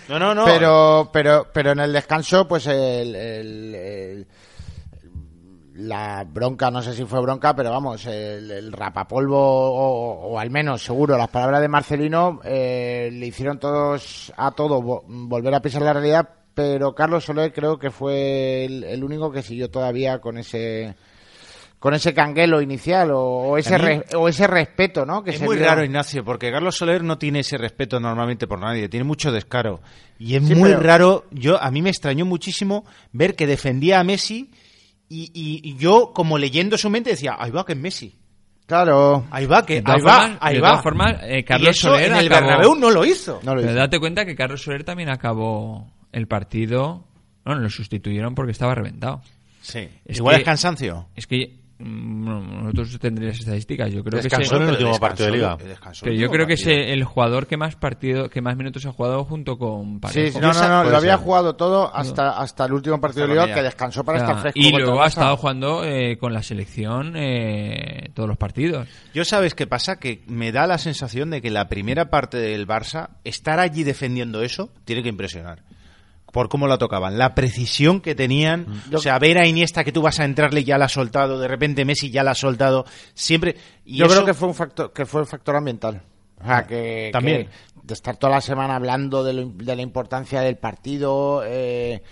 No, no, no. Pero, pero, pero en el descanso, pues el, el- el- la bronca, no sé si fue bronca, pero vamos, el, el rapapolvo, o, o al menos seguro, las palabras de Marcelino eh, le hicieron todos a todo vo- volver a pisar la realidad, pero Carlos Soler creo que fue el, el único que siguió todavía con ese con ese canguelo inicial o, o ese mí- re- o ese respeto, ¿no? Que es se muy vio. raro, Ignacio, porque Carlos Soler no tiene ese respeto normalmente por nadie, tiene mucho descaro. Y es Sí, muy pero- raro, yo a mí me extrañó muchísimo ver que defendía a Messi y, y- y yo, como leyendo su mente, decía, ahí va que es Messi. Claro. Ahí va, que De ahí va, ahí de va. todas formas, eh, Carlos y eso Soler en el acabó- Bernabéu no lo hizo. No lo Pero hizo. date cuenta que Carlos Soler también acabó el partido. Bueno, lo sustituyeron porque estaba reventado. Sí. Es Igual que- es cansancio. Es que mm, no, nosotros tendríamos estadísticas. Yo creo que Descansó ese- en el último partido de liga. pero yo creo que es el jugador que más partido, que más minutos ha jugado junto con Parejo. Sí, sí, no, no, no, lo había ser. jugado todo hasta, hasta el último partido Hasta de Liga que descansó para O sea, estar fresco. y luego ha estado jugando eh, con la selección eh, todos los partidos. Yo sabes qué pasa, que me da la sensación de que la primera parte del Barça, estar allí defendiendo eso, tiene que impresionar. Por cómo la tocaban, la precisión que tenían, Yo- o sea, ver a Iniesta que tú vas a entrarle ya la has soltado, de repente Messi ya la ha soltado, siempre... Y Yo eso- creo que fue un factor, que fue el factor ambiental. O sea, que, También. que de estar toda la semana hablando de, lo- de la importancia del partido, eh,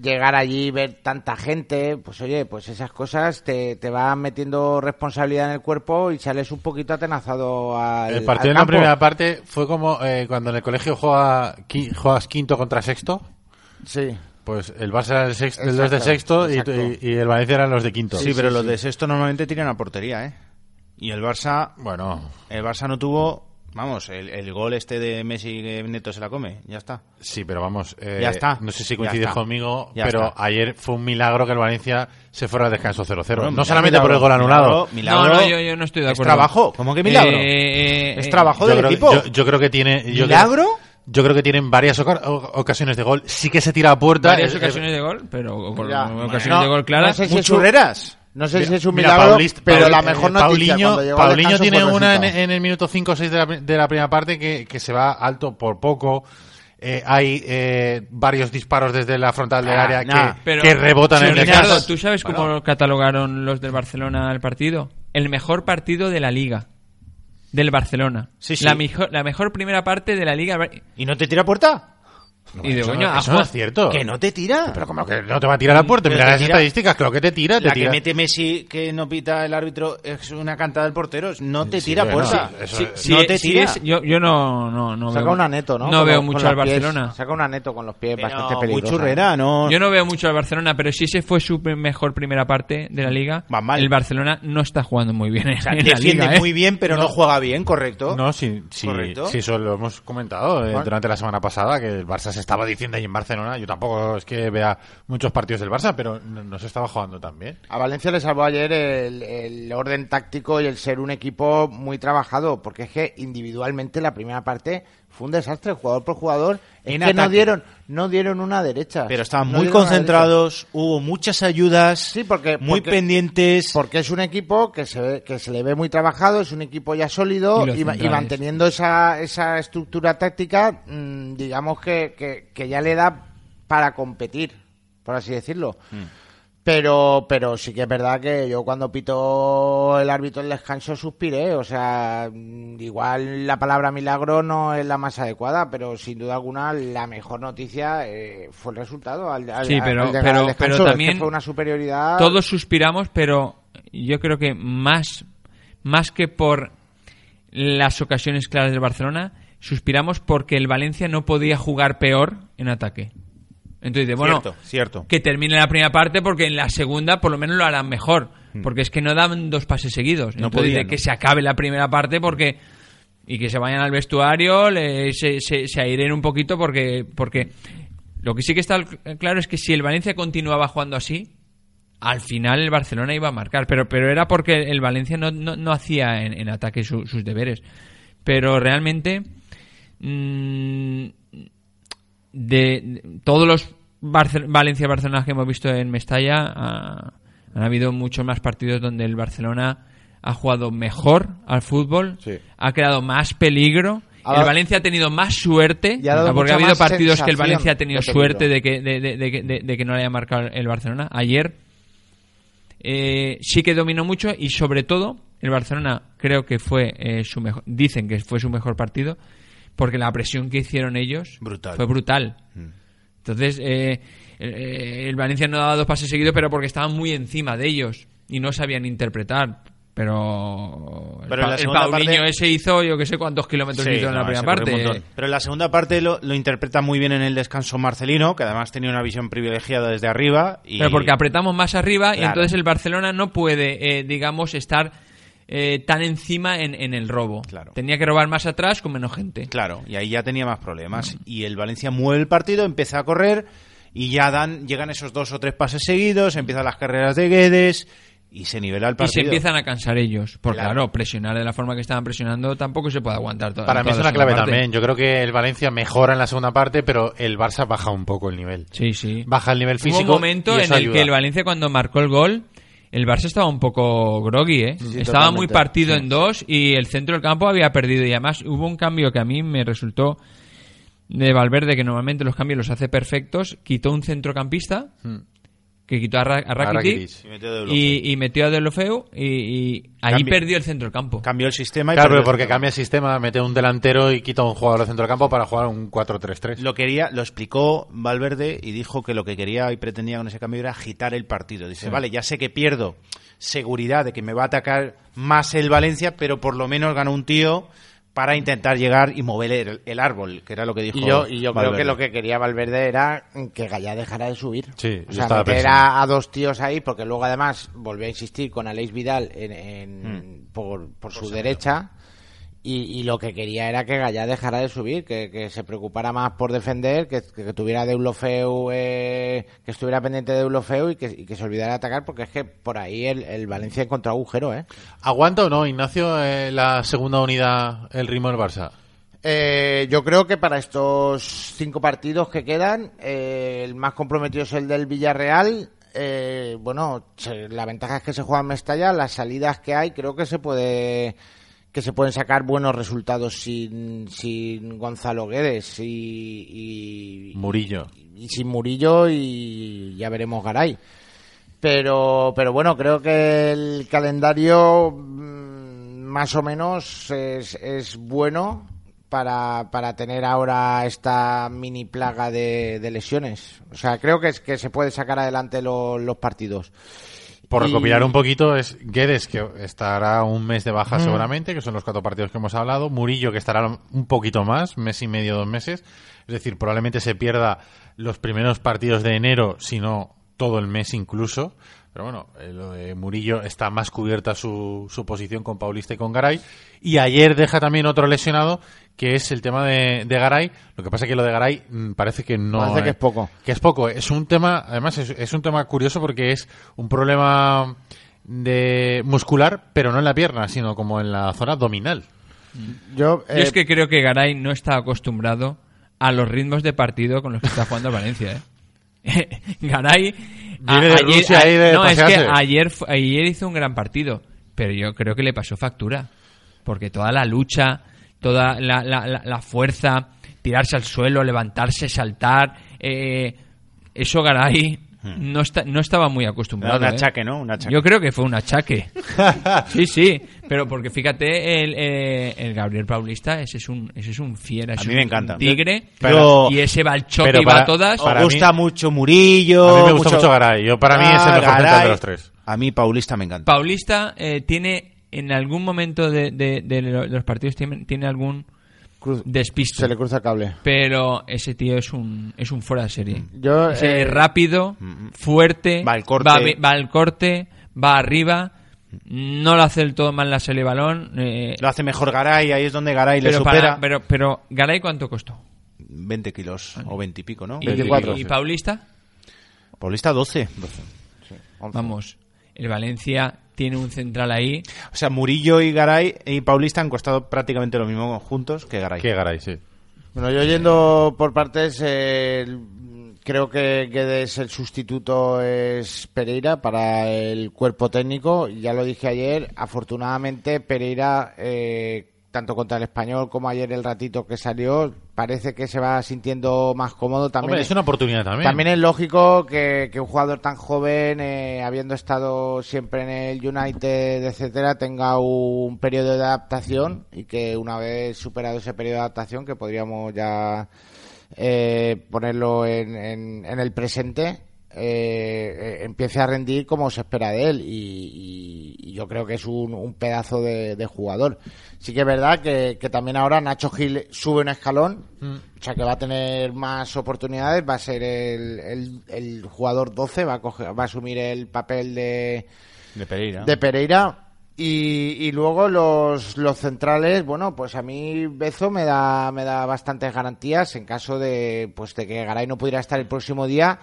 llegar allí, ver tanta gente, pues oye, pues esas cosas te, te van metiendo responsabilidad en el cuerpo y sales un poquito atenazado al El partido al en la primera parte fue como eh, cuando en el colegio juega, qui- juegas quinto contra sexto. Sí. Pues el Barça era el, sexto, de sexto y, y- y el Valencia eran los de quinto. Sí, pero los de sexto normalmente tiran a portería, ¿eh? Y el Barça, Bueno, el Barça no tuvo, vamos, el, el gol este de Messi que Neto se la come, ya está. sí, pero vamos. eh, Ya está. No sé si coincides conmigo, Ya pero está. ayer fue un milagro que el Valencia se fuera al descanso 0-0. Bueno, no milagro, solamente por el gol anulado. Milagro, no, no, yo, yo no estoy de es acuerdo. trabajo, ¿cómo que milagro? Eh, es eh, trabajo del creo, equipo. yo, yo creo que tiene. yo ¿Milagro? creo- Yo creo que tienen varias ocasiones de gol. Sí que se tira a puerta. Varias Es- ocasiones de gol, pero con Ya. ocasiones No, de gol claras. no sé si es churreras. No sé si es un Mira, milagro, Paulist- pero Pauli- la mejor eh, noticia Paulinho, llegó Paulinho tiene una en, el minuto 5 o 6 de la, de la primera parte que, que se va alto por poco. Eh, hay eh, varios disparos desde la frontal del Ah, área nah. que, Pero, que rebotan en el Ricardo. ¿tú sabes cómo catalogaron los del Barcelona el partido? El mejor partido de la liga. Del Barcelona. Sí, sí. La, mejor, la mejor primera parte de la liga. ¿Y no te tira a y de Eso, coño, no, eso no es cierto. Que no te tira. Pero como que no te va a tirar a puerta. Pero Mira las tira- estadísticas, creo que te tira, te La tira. que mete Messi que no pita el árbitro es una cantada del portero. No te Sí, tira a bueno, puerta. eso Sí, no te tira. es- yo, yo no, no, no Saca veo, una neto, ¿no? No Con veo mucho al pies. Barcelona. Saca una neto con los pies Pero bastante muy peligrosa. churrera, ¿no? Yo no veo mucho al Barcelona, pero si ese fue su mejor primera parte de la liga, Va mal. el Barcelona no está jugando muy bien en, O sea, (laughs) en la defiende liga. ¿eh? muy bien, pero no, juega bien, ¿correcto? No, sí, sí, ¿Correcto? sí, eso lo hemos comentado eh, durante la semana pasada, que el Barça se estaba diciendo ahí en Barcelona. Yo tampoco es que vea muchos partidos del Barça, pero no, se estaba jugando tan bien. A Valencia le salvó ayer el, el orden táctico y el ser un equipo muy trabajado, porque es que individualmente la primera parte fue un desastre, jugador por jugador. En que no dieron, no dieron una derecha. Pero estaban No muy concentrados, hubo muchas ayudas, Sí, porque- muy porque- pendientes. Porque es un equipo que se, ve, que se le ve muy trabajado, es un equipo ya sólido Y manteniendo esa, esa estructura táctica, mm, digamos que, que, que ya le da para competir, por así decirlo. Pero, pero sí que es verdad que yo cuando pitó el árbitro el descanso suspiré, o sea, mm, igual la palabra milagro no es la más adecuada, pero sin duda alguna la mejor noticia eh, fue el resultado al, al- Sí, pero- al llegar pero- al descanso. pero Es que también fue una superioridad. Todos suspiramos, pero yo creo que más, más que por las ocasiones claras del Barcelona, suspiramos porque el Valencia no podía jugar peor en ataque. Entonces, dice, bueno, Cierto, cierto. que termine la primera parte porque en la segunda por lo menos lo harán mejor. Porque es que no dan dos pases seguidos. No Entonces, que se acabe la primera parte porque y que se vayan al vestuario, le- se, se, se airen un poquito porque porque lo que sí que está claro es que si el Valencia continuaba jugando así, al final el Barcelona iba a marcar, pero pero era porque el Valencia no, no, no hacía en, en ataque su- sus deberes. Pero realmente mm, de, todos los Barce- Valencia-Barcelona que hemos visto en Mestalla, ah, han habido muchos más partidos donde el Barcelona ha jugado mejor al fútbol, Sí. ha creado más peligro. Ha el Valencia ha tenido más suerte, ha porque ha habido partidos que el Valencia ha tenido de suerte de que, de, de- de que- de- de que no le haya marcado el Barcelona. Ayer eh, sí que dominó mucho y sobre todo el Barcelona creo que fue eh, su mejor, dicen que fue su mejor partido porque la presión que hicieron ellos Brutal. fue brutal. Entonces eh, el, eh, el Valencia no daba dos pases seguidos pero porque estaban muy encima de ellos y no sabían interpretar. Pero, el Pero Pa- Paulinho parte- ese hizo yo que sé cuántos kilómetros Sí, hizo en la primera parte. Pero en la segunda parte lo, lo interpreta muy bien en el descanso Marcelino, que además tenía una visión privilegiada desde arriba. Y... Pero porque apretamos más arriba y entonces el Barcelona no puede, eh, digamos, estar eh, tan encima en, en el robo. Claro. Tenía que robar más atrás con menos gente. Claro, y ahí ya tenía más problemas. Y el Valencia mueve el partido, empieza a correr y ya dan, llegan esos dos o tres pases seguidos, empiezan las carreras de Guedes y se nivela el Y se partido. empiezan a cansar ellos. Porque Claro. claro, presionar de la forma que estaban presionando tampoco se puede aguantar toda Para mí es una clave parte. también. Yo creo que el Valencia mejora en la segunda parte, pero el Barça baja un poco el nivel. Sí, sí. Baja el nivel físico. Hubo un momento y en el ayuda. que el Valencia cuando marcó el gol, el Barça estaba un poco groggy, ¿eh? sí, estaba muy partido en dos y el centro del campo había perdido. Y además hubo un cambio que a mí me resultó de Valverde, que normalmente los cambios los hace perfectos, quitó un centrocampista, que quitó a, Ra- a Rakitic. Y metió de Deulofeu. y, y metió a Delofeu y, y ahí perdió el centro del campo. Cambió el sistema y Claro, el porque cambia el sistema, mete un delantero y quita un jugador de centro del campo para jugar un 4-3-3. Lo quería, lo explicó Valverde y dijo que lo que quería y pretendía con ese cambio era agitar el partido. Dice, vale, ya sé que pierdo seguridad de que me va a atacar más el Valencia, pero por lo menos gano un tío para intentar llegar y mover el, el árbol, que era lo que dijo. Y yo, y yo creo que lo que quería Valverde era que Gallá dejara de subir. Sí, o sea, estaba meter pensando. a, a dos tíos ahí, porque luego además volvió a insistir con Aleix Vidal en, en- por, por su derecha. Y, y lo que quería era que Gallá dejara de subir, que, que se preocupara más por defender, que, que tuviera Deulofeu, eh, que estuviera pendiente de Deulofeu y que, y que se olvidara de atacar, porque es que por ahí el, el Valencia encontró agujero, ¿eh? ¿Aguanta o no, Ignacio, eh, la segunda unidad el ritmo del Barça? Eh, yo creo que para estos cinco partidos que quedan, eh, el más comprometido es el del Villarreal. Eh, bueno, se- la ventaja es que se juega en Mestalla, las salidas que hay, creo que se puede que se pueden sacar buenos resultados sin, sin Gonzalo Guedes y, y- Murillo. y sin Murillo y ya veremos Garay. Pero, pero bueno, creo que el calendario mm, más o menos es, es bueno para, para tener ahora esta mini plaga de, de lesiones. O sea, creo que, es, que se puede sacar adelante lo- los partidos. Por Y- recopilar un poquito, es Guedes, que estará un mes de baja Mm. seguramente, que son los cuatro partidos que hemos hablado. Murillo, que estará un poquito más, mes y medio, dos meses. Es decir, probablemente se pierda los primeros partidos de enero, si no todo el mes incluso. Pero bueno, eh, lo de Murillo está más cubierta su, su posición con Paulista y con Garay. Y ayer deja también otro lesionado, que es el tema de, de Garay. Lo que pasa es que lo de Garay mm, parece que no... Parece que eh, es poco. que es poco. Es un tema, además, es, es un tema curioso porque es un problema de muscular, pero no en la pierna, sino como en la zona abdominal. Yo, Yo eh, es que creo que Garay no está acostumbrado a los ritmos de partido con los que está jugando Valencia. ¿eh? (laughs) Garay. De Rusia de no, es que ayer, ayer hizo un gran partido, pero yo creo que le pasó factura. Porque toda la lucha, toda la, la- la- la fuerza, tirarse al suelo, levantarse, saltar, eh, eso Garay no, está, no estaba muy acostumbrado. Hmm. Era un ¿eh? achaque, ¿no? Un achaque. Yo creo que fue un achaque. (laughs) sí, sí, pero porque fíjate, el, eh, el Gabriel Paulista, ese es un, ese es un fiera, A mí un me encanta. tigre, Pero- y ese va al choque pero y va para- a todas. para Me gusta mí- mucho Murillo. A mí me gusta mucho Garay. Yo, para mí, es el mejor Garay. central de los tres. A mí Paulista me encanta. Paulista eh, tiene, en algún momento de, de- de lo- de los partidos, tiene, tiene algún cruz- despiste. se le cruza el cable. Pero ese tío es un, es un fuera de serie. Yo, Es eh, rápido, fuerte, Va al corte. va, va al corte, va arriba, no lo hace del todo mal la serie de balón. eh, Lo hace mejor Garay, ahí es donde Garay le pero, supera. para- pero, pero, ¿Garay cuánto costó? 20 kilos o 20 y pico, ¿no? ¿Y, 24, y- y sí. Paulista? Paulista 12. Vamos, el Valencia tiene un central ahí. O sea, Murillo y Garay y Paulista han costado prácticamente lo mismo juntos que Garay. Que Garay, sí. Bueno, yo yendo por partes, eh, creo que Guedes el sustituto es Pereira para el cuerpo técnico. Ya lo dije ayer, afortunadamente Pereira, eh, tanto contra el español como ayer el ratito que salió, parece que se va sintiendo más cómodo también. Hombre, es una oportunidad también. También es lógico que, que un jugador tan joven, eh, habiendo estado siempre en el United, etcétera, tenga un periodo de adaptación y que una vez superado ese periodo de adaptación, que podríamos ya eh, ponerlo en, en- en el presente, eh, empiece a rendir como se espera de él y, yo creo que es un, un pedazo de, de jugador. Sí que es verdad que, que también ahora Nacho Gil sube un escalón, o sea que va a tener más oportunidades, va a ser el, el- el jugador 12, va a, coger- va a asumir el papel de, De Pereira. de Pereira. Y, y luego los, los centrales, bueno, pues a mí Bezo me da, me da bastantes garantías en caso de, pues de que Garay no pudiera estar el próximo día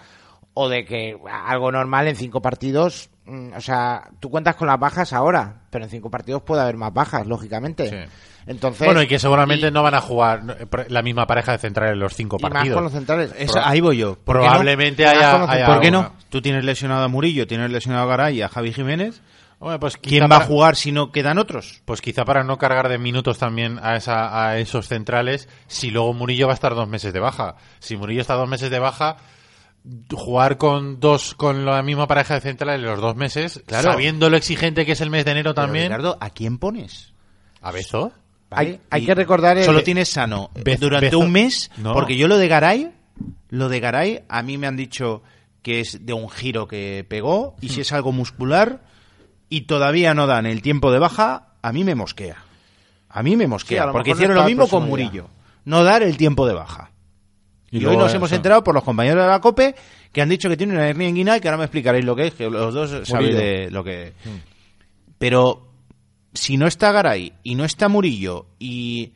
o de que algo normal en cinco partidos, mm, o sea, tú cuentas con las bajas ahora, pero en cinco partidos puede haber más bajas, lógicamente. Sí. Entonces, Bueno, y que seguramente y- no van a jugar eh, la misma pareja de centrales en los cinco y más partidos. con los centrales. Esa- ahí voy yo. ¿Por? Probablemente con haya, ¿Por qué no? Tú tienes lesionado a Murillo, tienes lesionado a Garay y a Javi Jiménez. Hombre, pues ¿Quién va a jugar si no quedan otros? Pues quizá para no cargar de minutos también a, esa, a esos centrales, si luego Murillo va a estar dos meses de baja. Si Murillo está dos meses de baja, jugar con dos con la misma pareja de centrales los dos meses, Claro. sabiendo lo exigente que es el mes de enero Pero, también. Ricardo, ¿a quién pones? ¿A Bezo? Hay, hay que recordar el- Solo tienes sano Bez- durante Bezo- un mes, No. porque yo lo de Garay, lo de Garay, a mí me han dicho que es de un giro que pegó, y Hmm. si es algo muscular, y todavía no dan el tiempo de baja, a mí me mosquea. A mí me mosquea, porque hicieron lo mismo con día. Murillo. No dar el tiempo de baja. Y, hoy nos eso. hemos enterado por los compañeros de la COPE que han dicho que tiene una hernia inguinal, que ahora me explicaréis lo que es, que los dos sabéis de lo que... Pero si no está Garay y no está Murillo y,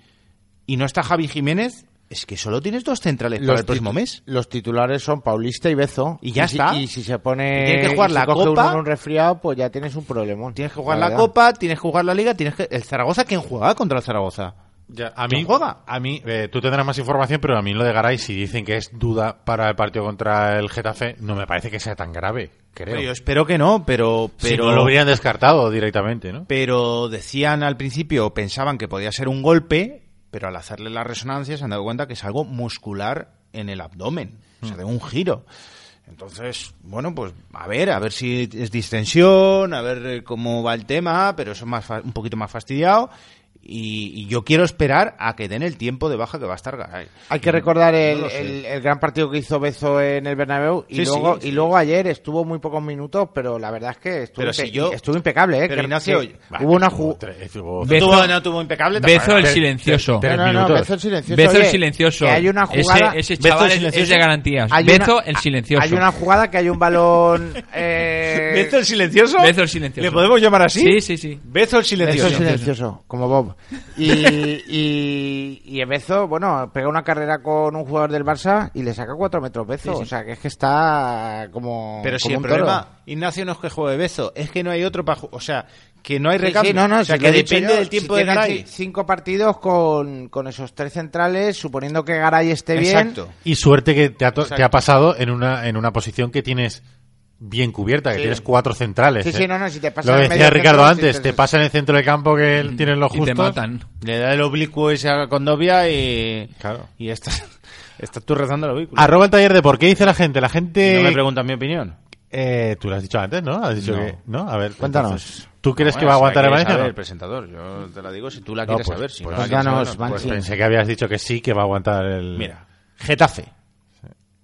y no está Javi Jiménez, es que solo tienes dos centrales para el próximo mes. Los titulares son Paulista y Bezo. Y ya si- está. Y si se pone. Y tienes que jugar si la Copa. uno en un resfriado, pues ya tienes un problemón. Tienes que jugar La. Copa, tienes que jugar la Liga, tienes que... El Zaragoza, ¿quién juega contra el Zaragoza? Ya, a ¿Quién mí, juega? A mí, eh, tú tendrás más información, pero a mí lo de Garay, si dicen que es duda para el partido contra el Getafe, no me parece que sea tan grave, creo. Pero yo espero que no, pero... Si pero no lo habrían descartado directamente, ¿no? Pero decían al principio, pensaban que podía ser un golpe, pero al hacerle la resonancia se han dado cuenta que es algo muscular en el abdomen, o sea, de un giro. Entonces, bueno, pues a ver, a ver si es distensión, a ver eh, cómo va el tema, pero eso es más fa- un poquito más fastidiado. Y, y yo quiero esperar a que den el tiempo de baja que va a estar Garay. Hay que recordar No el, sé. el- el gran partido que hizo Bezo en el Bernabéu y Sí, luego sí, sí. y luego ayer estuvo muy pocos minutos, pero la verdad es que estuvo, Pero impe- si yo- estuvo impecable, ¿eh? Pero Que- Ignacio, que bah, hubo una Estuvo ju- tre- estuvo- Bezo- Tuvo- no tuvo impecable. Bezo el silencioso. ter- No, no, no, minutos. Bezo el silencioso. Bezo el Oye, silencioso. que hay una jugada Ese, ese Bezo chaval el es- es, silencioso. de garantías. hay Bezo una- el silencioso. Hay una jugada que hay un balón (laughs) eh, ¿Bezo el silencioso? Bezo el silencioso. ¿Le podemos llamar así? Sí, sí, sí. Bezo el Bezo silencioso. el silencioso, como Bob. Y, y, y Bezo, bueno, pega una carrera con un jugador del Barça y le saca cuatro metros Bezo. O sea, que es que está como. Pero si como el toro. problema, Ignacio, no es que juegue Bezo, es que no hay otro para O sea, que no hay recambio. sí, no, no, o sea, si que depende yo, del tiempo si de Garay. ci- Cinco partidos con, con esos tres centrales, suponiendo que Garay esté Exacto. bien. Y suerte que te ha, te ha pasado en una, en una posición que tienes bien cubierta, que Sí. tienes cuatro centrales. Sí, ¿eh? sí, no, no, si te pasa Lo en decía medio Ricardo centro, antes, sí, te sí. pasa en el centro del campo que tienes los Y justos. te matan. Le da el oblicuo ese a Condovia y. Claro. Y estás, (laughs) estás tú rezando el oblicuo. Arroba el taller de por qué dice la gente. La gente. no me preguntan mi opinión. Eh, tú lo has dicho antes, ¿no? Has dicho No. que. ¿No? A ver. Cuéntanos. entonces, ¿Tú crees No, que va a aguantar el Valencia? no? el presentador. Yo te la digo si tú la No, quieres pues- saber. Si pues no la quieres cuéntanos, saber, no. Pues pensé que habías dicho que sí, que va a aguantar el. Mira, Getafe.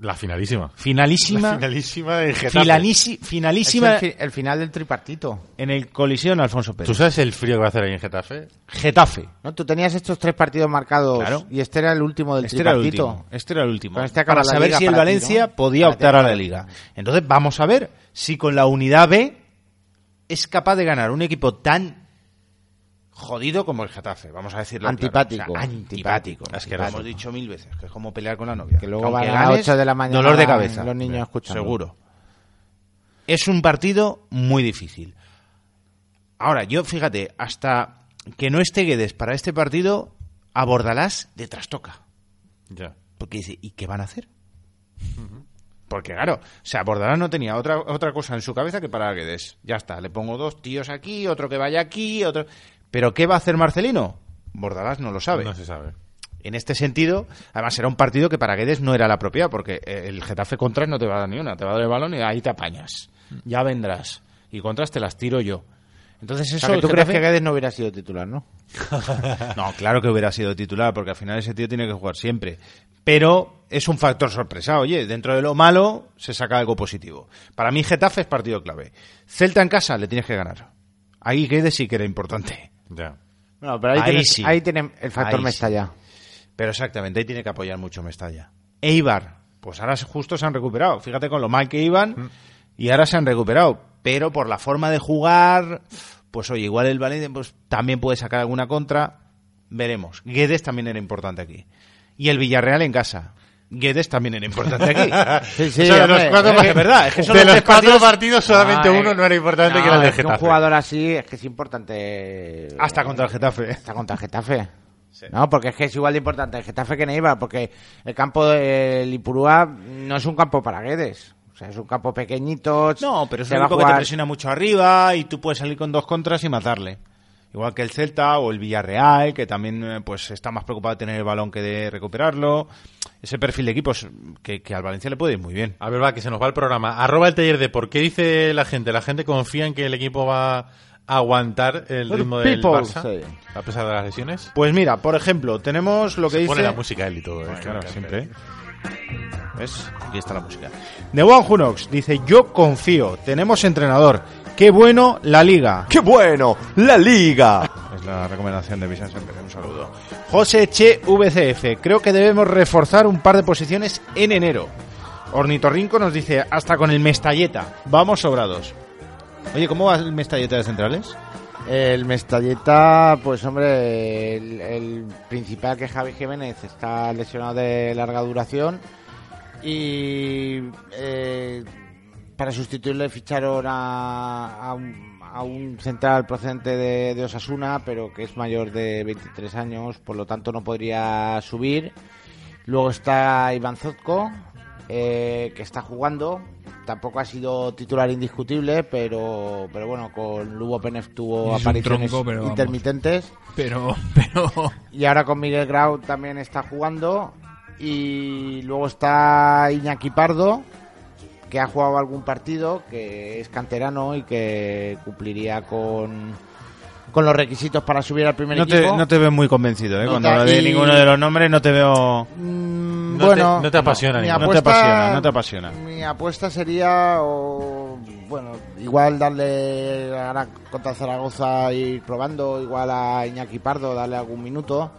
La finalísima. Finalísima. La finalísima de Getafe. Es finalísima el, fi- el final del tripartito. en el colisión Alfonso ¿Tú Pérez. sabes el frío que va a hacer ahí en Getafe? Getafe. ¿No? Tú tenías estos tres partidos marcados Claro. y este era el último del Este era el tripartito. último. Este era el último. Este para saber liga si el para ti, Valencia ¿no? podía Para optar a la liga. Entonces vamos a ver si con la unidad B es capaz de ganar un equipo tan jodido como el Getafe, vamos a decirlo. claro. Antipático. O sea, antipático. Asqueroso. Lo hemos dicho mil veces, que es como pelear con la novia. Que luego van a las ganes, 8 de la mañana Dolor de cabeza. los niños escuchando. Seguro. Es un partido muy difícil. Ahora, yo fíjate, hasta que no esté Guedes para este partido, a Bordalás de trastoca. Ya. Porque dice, ¿y qué van a hacer? Porque claro, o sea, Bordalás no tenía otra, otra cosa en su cabeza que para Guedes. Ya está, le pongo dos tíos aquí, otro que vaya aquí, otro... ¿Pero qué va a hacer Marcelino? Bordalás no lo sabe. No se sabe. En este sentido, además era un partido que para Guedes no era la propia, porque eh, el Getafe Contras no te va a dar ni una, te va a dar el balón y ahí te apañas. Ya vendrás. Y Contras te las tiro yo. Entonces O eso sea, el tú crees que Guedes no hubiera sido titular, ¿no? (laughs) no, claro que hubiera sido titular, porque al final ese tío tiene que jugar siempre. Pero es un factor sorpresa. Oye, dentro de lo malo se saca algo positivo. Para mí Getafe es partido clave. Celta en casa le tienes que ganar. Ahí Guedes sí que era importante. Ya. No, pero ahí, Ahí tienes- sí. ahí tiene el factor Ahí Mestalla. Pero exactamente, ahí tiene que apoyar mucho Mestalla. Eibar, pues ahora justo se han recuperado. Fíjate con lo mal que iban y ahora se han recuperado. Pero por la forma de jugar, pues oye, igual el Valencia pues, también puede sacar alguna contra. Veremos. Guedes también era importante aquí. Y el Villarreal en casa. Guedes también era importante aquí. (laughs) Sí, sí, O sea, de los cuatro es que- verdad, es que son de los cuatro partidos- solamente No, uno no era importante, no, que era el de que un Getafe. jugador así es que es importante. Hasta contra el Getafe. Hasta contra el Getafe. No, porque es que es igual de importante el Getafe que Neibar, porque el campo del Ipurúa no es un campo para Guedes. O sea, es un campo pequeñito. No, pero es un equipo que te presiona mucho arriba y tú puedes salir con dos contras y matarle. Igual que el Celta o el Villarreal, que también eh, pues está más preocupado de tener el balón que de recuperarlo. Ese perfil de equipos que, que al Valencia le puede ir muy bien. A ver, va, que se nos va el programa. Arroba el taller de por qué dice la gente. La gente confía en que el equipo va a aguantar el ritmo del people, Barça, sí. a pesar de las lesiones. Pues mira, por ejemplo, tenemos lo que Se dice... pone la música él y todo. Eh, claro, siempre. encanta. ¿Ves? Aquí está la música. The One Hunox dice, yo confío, tenemos entrenador. Qué bueno la liga. ¡Qué bueno! ¡La Liga! (laughs) Es la recomendación de Vicente. Un saludo. José Che VCF. Creo que debemos reforzar un par de posiciones en enero. Ornitorrinco nos dice, hasta con el Mestalleta. Vamos sobrados. Oye, ¿cómo va el Mestalleta de centrales? El Mestalleta, pues hombre, el, el principal que es Javi Jiménez está lesionado de larga duración y eh, para sustituirle ficharon a, a un, a un central procedente de, de Osasuna, pero que es mayor de 23 años, por lo tanto no podría subir. Luego está Iván Zotko, eh, que está jugando. Tampoco ha sido titular indiscutible, pero, pero bueno, con Lugo Penef tuvo Es apariciones tronco, pero vamos. intermitentes. Pero, pero... (laughs) Y ahora con Miguel Grau también está jugando. Y luego está Iñaki Pardo, que ha jugado algún partido, que es canterano y que cumpliría con, con los requisitos para subir al primer No te, equipo. no te veo muy convencido, ¿eh? No Cuando hablo de y- ninguno de los nombres no te veo... Mm, No bueno, te- no te apasiona mi ninguno. No te apasiona, no te apasiona. Mi apuesta sería, o, bueno, igual darle ahora contra Zaragoza ir probando, igual a Iñaki Pardo, darle algún minuto.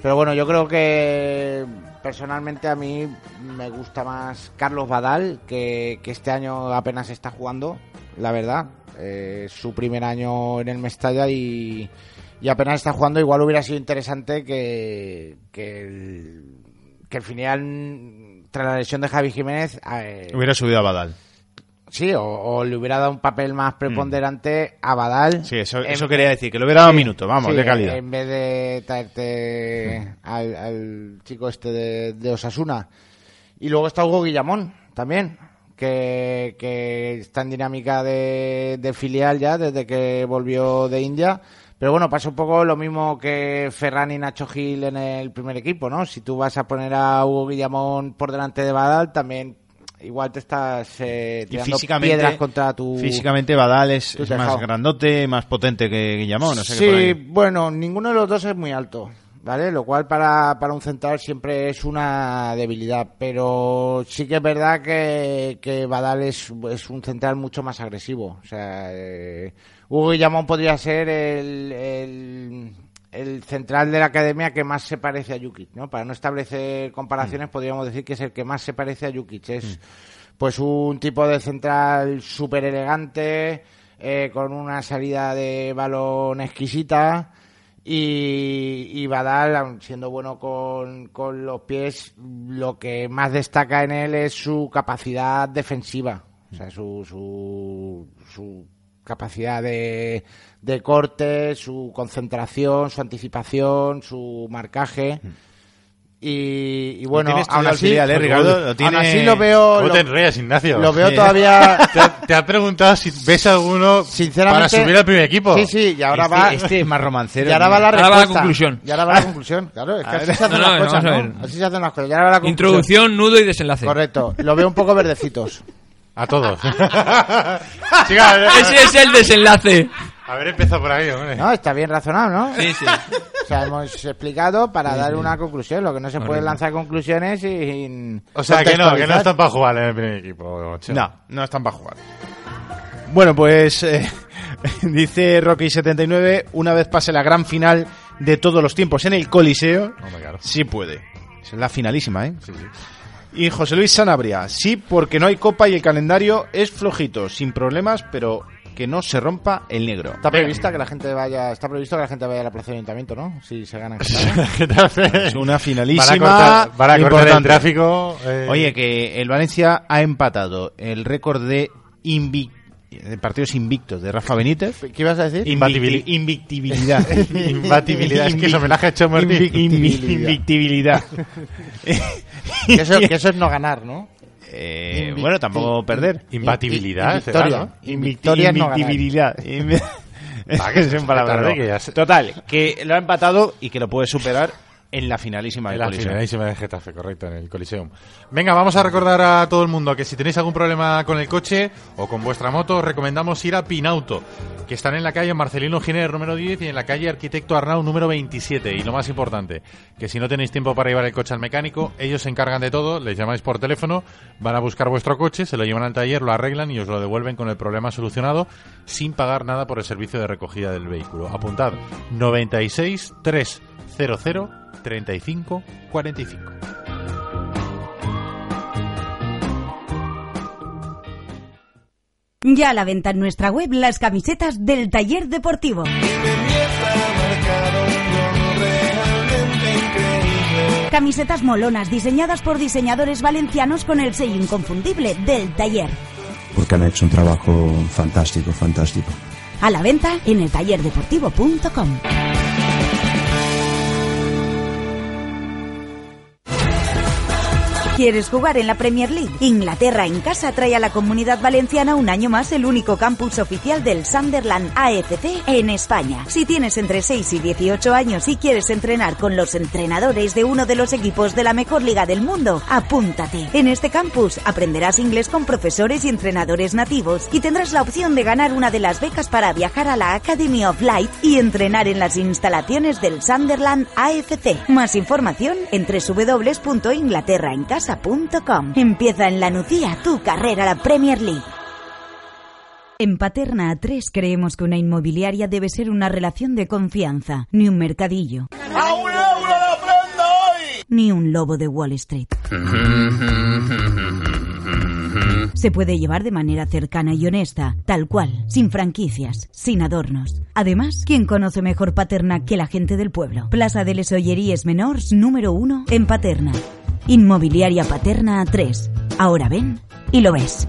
Pero bueno, yo creo que personalmente a mí me gusta más Carlos Badal, que, este año apenas está jugando, la verdad. Eh, su primer año en el Mestalla y, y apenas está jugando. Igual hubiera sido interesante que, que el, que el filial, tras la lesión de Javi Jiménez, eh, Hubiera subido a Badal. Sí, o, o le hubiera dado un papel más preponderante a Badal. Mm. Sí, eso, eso quería decir, que le hubiera dado Sí, minutos, vamos, sí, de calidad. En vez de traerte al, al chico este de, de Osasuna. Y luego está Hugo Guillamón también, que, que está en dinámica de, de filial ya desde que volvió de India. Pero bueno, pasa un poco lo mismo que Ferran y Nacho Gil en el primer equipo, ¿no? Si tú vas a poner a Hugo Guillamón por delante de Badal, también igual te estás eh, tirando físicamente, piedras contra tu... físicamente Badal es, más grandote, más potente que Guillamón. O sea que por Sí, bueno, ninguno de los dos es muy alto, ¿vale? Lo cual para, para un central siempre es una debilidad, pero sí que es verdad que, que Badal es, es un central mucho más agresivo. O sea, eh, Hugo Guillamón podría ser el, el, el central de la academia que más se parece a Jukic, ¿no? Para no establecer comparaciones, podríamos decir que es el que más se parece a Jukic. Es pues un tipo de central súper elegante, eh, con una salida de balón exquisita. Y, y Badal, siendo bueno con, con los pies, lo que más destaca en él es su capacidad defensiva. O sea, su, su, su capacidad de, de corte, su concentración, su anticipación, su marcaje. Y, y bueno, aún así, filial, ¿eh, Ricardo? Lo aún tiene- así lo veo, ¿Cómo lo, te enredas, Ignacio? lo veo Sí. todavía (laughs) Te ha, te ha preguntado si ves alguno Sinceramente- para subir al primer equipo. Sí, sí, y ahora este, va. este es más romancero. (laughs) y ahora va la Ahora va la conclusión. Y ahora va la conclusión. Claro, es que así se hacen No, las no, cosas, ¿no? ver. Así se hacen las cosas. Y ahora va la conclusión. Introducción, nudo y desenlace. Correcto. Lo veo un poco verdecitos. A todos. (laughs) Chica, a ver, Ese es el desenlace. haber empezado por ahí, hombre. No, está bien razonado, ¿no? Sí, sí. O sea, hemos explicado para dar una conclusión. Lo que no se puede lanzar conclusiones sin. O sea, que no, que no están para jugar en el primer equipo. Chema. No, no están para jugar. Bueno, pues eh, (laughs) dice Rocky79, una vez pase la gran final de todos los tiempos en el Coliseo, claro. sí puede. Es la finalísima, ¿eh? Sí, sí. Y José Luis Sanabria, sí, porque no hay copa y el calendario es flojito, sin problemas, pero que no se rompa el negro. Está prevista que la gente vaya, está previsto que la gente vaya a la plaza de ayuntamiento, ¿no? Si se gana. (laughs) Es una finalísima. cortar, van a cortar el importante. tráfico. eh, Oye, que el Valencia ha empatado el récord de, invi- de partidos invictos de Rafa Benítez. ¿Qué ibas a decir? Invicti- Invictibilidad. (laughs) Imbatibilidad. Es que es homenaje a invi- Invictibilidad. (laughs) Que eso, que eso es no ganar, ¿no? Eh, Invicti- bueno, tampoco perder. Imbatibilidad, Y- y- y será, victoria. ¿no? Invictoria es no ganar. Invictibilidad. Invi- (laughs) Ah, Total, que lo ha empatado y que lo puede superar en la finalísima En del la Coliseo. finalísima de Getafe, correcto, en el Coliseum. Venga, vamos a recordar a todo el mundo que si tenéis algún problema con el coche o con vuestra moto, os recomendamos ir a Pinauto, que están en la calle Marcelino Giner número 10 y en la calle Arquitecto Arnau número 27. Y lo más importante, que si no tenéis tiempo para llevar el coche al mecánico, ellos se encargan de todo, les llamáis por teléfono, van a buscar vuestro coche, se lo llevan al taller, lo arreglan y os lo devuelven con el problema solucionado sin pagar nada por el servicio de recogida del vehículo. Apuntad 96 300 35 45. Ya a la venta en nuestra web las camisetas del taller deportivo. Camisetas molonas diseñadas por diseñadores valencianos con el sello inconfundible del taller. porque han hecho un trabajo fantástico, fantástico. A la venta en eltallerdeportivo.com. ¿Quieres jugar en la Premier League? Inglaterra en casa trae a la comunidad valenciana un año más el único campus oficial del Sunderland AFC en España. Si tienes entre 6 y 18 años y quieres entrenar con los entrenadores de uno de los equipos de la mejor liga del mundo, apúntate. En este campus aprenderás inglés con profesores y entrenadores nativos y tendrás la opción de ganar una de las becas para viajar a la Academy of Light y entrenar en las instalaciones del Sunderland AFC. Más información en www.inglaterraencasa.com. Empieza en la Nucía tu carrera a la Premier League. En Paterna A3 creemos que una inmobiliaria debe ser una relación de confianza, ni un mercadillo. ¡A un euro la prenda hoy! Ni un lobo de Wall Street. Se puede llevar de manera cercana y honesta, tal cual, sin franquicias, sin adornos. Además, ¿quién conoce mejor Paterna que la gente del pueblo? Plaza de les Olleries Menors número 1 en Paterna. Inmobiliaria Paterna 3. Ahora ven y lo ves.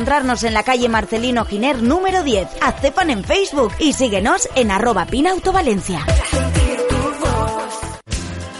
encontrarnos en la calle Marcelino Giner número 10. Haz en Facebook y síguenos en arroba pinaautovalencia.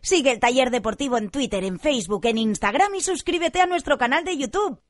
Sigue el taller deportivo en Twitter, en Facebook, en Instagram y suscríbete a nuestro canal de YouTube.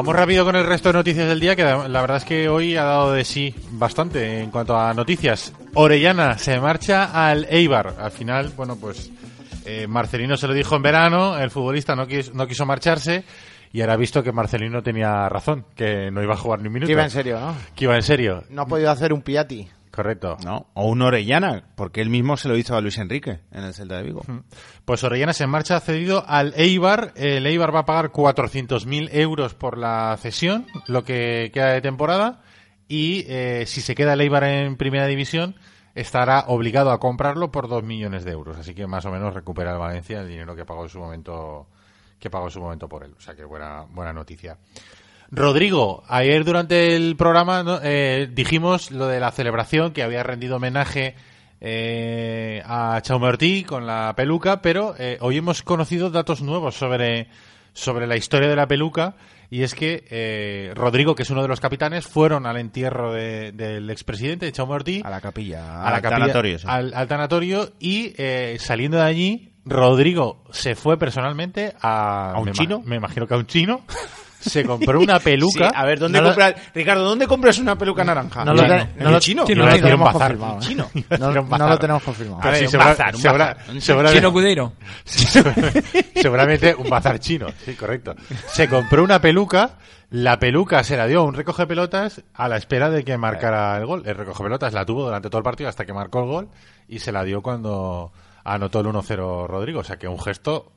Vamos rápido con el resto de noticias del día, que la verdad es que hoy ha dado de sí bastante en cuanto a noticias. Orellana se marcha al Eibar. Al final, bueno, pues eh, Marcelino se lo dijo en verano, el futbolista no quiso, no quiso marcharse y ahora ha visto que Marcelino tenía razón, que no iba a jugar ni un minuto. Que iba en serio, ¿no? Que iba en serio. No ha podido hacer un Piatti. Correcto. No, o un Orellana, porque él mismo se lo hizo a Luis Enrique en el Celta de Vigo. Pues Orellana se marcha cedido al Eibar. El Eibar va a pagar 400.000 euros por la cesión, lo que queda de temporada. Y eh, si se queda el Eibar en primera división, estará obligado a comprarlo por 2 millones de euros. Así que más o menos recupera el Valencia el dinero que pagó en su momento, que pagó en su momento por él. O sea que buena, buena noticia. Rodrigo, ayer durante el programa ¿no? eh, dijimos lo de la celebración que había rendido homenaje eh, a Chaume Ortiz con la peluca, pero eh, hoy hemos conocido datos nuevos sobre, sobre la historia de la peluca y es que eh, Rodrigo, que es uno de los capitanes, fueron al entierro de- del expresidente de Chaume Ortiz A la capilla, a la al capilla- tanatorio, sí. al, al tanatorio y eh, saliendo de allí, Rodrigo se fue personalmente a... ¿A un me chino? Me imagino que a un chino. Se compró una (laughs) peluca. Sí, a ver, ¿dónde No lo- compras? Ricardo, ¿dónde compras una peluca naranja? No lo, Chino. te- ¿En no el lo- chino? (laughs) no lo a tenemos bazar. confirmado. ¿eh? Chino. A No, lo tenemos confirmado. Sí, un bazar, un bazar. Chino Cudeiro. (laughs) seguramente un bazar chino, sí, correcto. Se compró una peluca, la peluca se la dio a un recoge pelotas a la espera de que marcara el gol. El recoge pelotas la tuvo durante todo el partido hasta que marcó el gol y se la dio cuando anotó el 1-0 Rodrigo. O sea que un gesto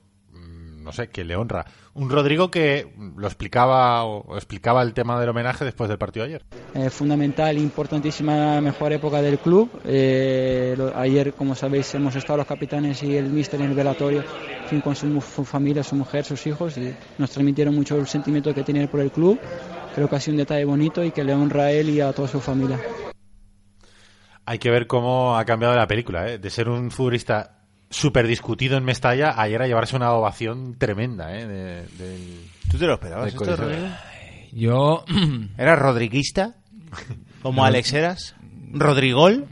no sé, que le honra. Un Rodrigo que lo explicaba o explicaba el tema del homenaje después del partido de ayer. Eh, fundamental, importantísima, mejor época del club. Eh, lo- ayer, como sabéis, hemos estado los capitanes y el míster en el velatorio, en fin, con su, familia, su mujer, sus hijos, y nos transmitieron mucho el sentimiento que tiene por el club. Creo que ha sido un detalle bonito y que le honra a él y a toda su familia. Hay que ver cómo ha cambiado la película, ¿eh? de ser un futbolista súper discutido en Mestalla, ayer a llevarse una ovación tremenda. ¿eh? de- ¿Tú te lo esperabas esto. Rodrigo? Yo. (clears throat) ¿Eras rodriguista? ¿Como Alex eras? ¿Rodrigol?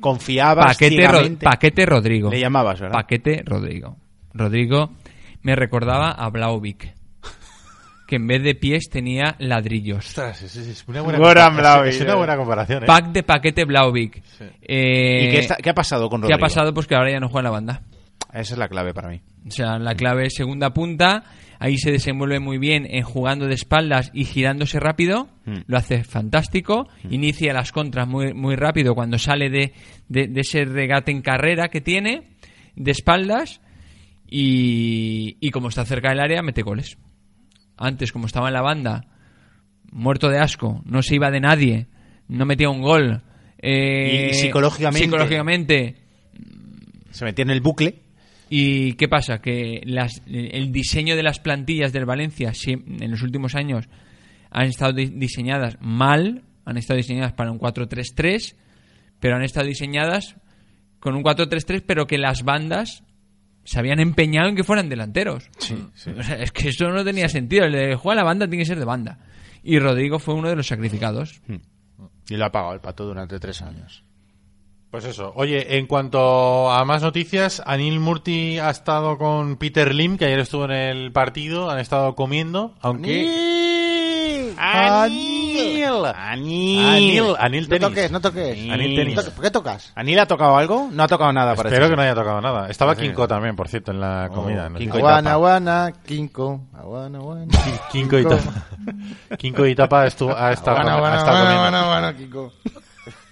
¿Confiabas Paquete, Ro-? Paquete Rodrigo. Le llamabas, ¿verdad? Paquete Rodrigo. Rodrigo me recordaba a Blauvik. Que en vez de pies tenía ladrillos. Ostras, es, es una buena, Goran compara- Blauvik, es- es una eh. buena comparación. ¿eh? Pack de paquete Blauvik. Eh, ¿Y qué, está- qué ha pasado con ¿Qué Rodrigo? ha pasado? Pues que ahora ya no juega en la banda. Esa es la clave para mí. O sea, la clave es segunda punta. Ahí se desenvuelve muy bien en jugando de espaldas y girándose rápido. Mm. Lo hace fantástico. Inicia las contras muy, muy rápido cuando sale de, de- de ese regate en carrera que tiene de espaldas. Y, y como está cerca del área, mete goles. Antes, como estaba en la banda, muerto de asco, no se iba de nadie, no metía un gol. eh, Y- psicológicamente. psicológicamente Se metía en el bucle. ¿Y qué pasa? Que las- el diseño de las plantillas del Valencia en los últimos años han estado di- diseñadas mal, han estado diseñadas para un 4-3-3, pero han estado diseñadas con un 4-3-3, pero que las bandas se habían empeñado en que fueran delanteros. O sea, es que eso no tenía sentido. El de juega la banda tiene que ser de banda. Y Rodrigo fue uno de los sacrificados. Y lo ha pagado el pato durante tres años. Pues eso. Oye, en cuanto a más noticias, Anil Murti ha estado con Peter Lim, que ayer estuvo en el partido, han estado comiendo, aunque... ¡Anil! Anil, ¡Anil! Anil No tenis. toques, no toques. Anil tenis. No toques. ¿Por qué tocas? ¿Anil ha tocado algo? No ha tocado nada, parece. Espero que no haya tocado nada. Estaba Kinko también, por cierto, en la comida. no. Kinko y Aguana, tapa. aguana, Kinko. Aguana, aguana. (laughs) Kinko y Tapa. Kinko y Tapa estuvo, ha estado, ha aguana, comiendo. aguana, aguana, Kinko.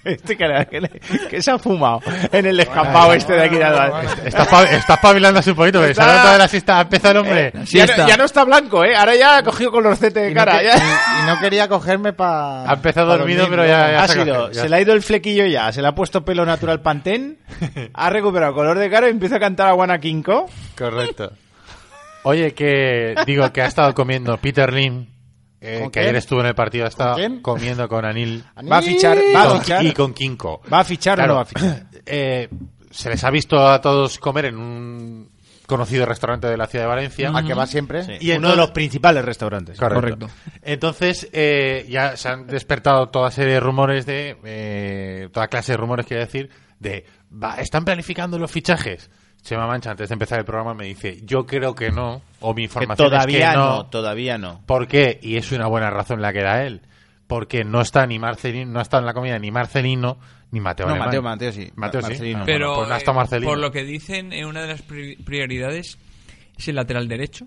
Este cara, que, le- que se ha fumado en el descampado este de aquí de atrás. Está, pa- está espabilando así un poquito, porque se ha Está- levantado de la siesta, ha empezado el hombre. Ya, no, ya no está blanco, ¿eh? Ahora ya ha cogido con los de Y no, cara. que- ya. y- y no quería cogerme para. Ha empezado dormido, pero ya- ya Ha sido, cogido, ya se le ha ido el flequillo ya, se le ha puesto pelo natural pantén, ha recuperado color de cara y empieza a cantar a Guana Kinko. Correcto. Oye, que digo que ha estado comiendo Peter Lim, eh, ¿Con que quién? ayer estuvo en el partido, ha estado quién? comiendo con Anil Va a fichar, va a con- fichar. y con Kinko. ¿Va a fichar o no va a fichar? (clears throat) eh, se les ha visto a todos comer en un conocido restaurante de la ciudad de Valencia. ¿A que va siempre? Sí, Y uno entonces- de los principales restaurantes. Correcto. Entonces, eh, ya se han despertado toda serie de rumores de. eh, toda clase de rumores, quiero decir, de. Va, ¿Están planificando los fichajes? Chema Mancha, antes de empezar el programa, me dice: Yo creo que no, o mi Que información todavía es que no. no. todavía no. ¿Por qué? Y es una buena razón la que da él. Porque no está ni Marcelino, no está en la comida ni Marcelino ni Mateo No. Mateo, Mateo sí. Mateo sí. Marcelino. Ah, Pero bueno, pues no eh, Marcelino. por lo que dicen, eh, una de las pri- prioridades es el lateral derecho.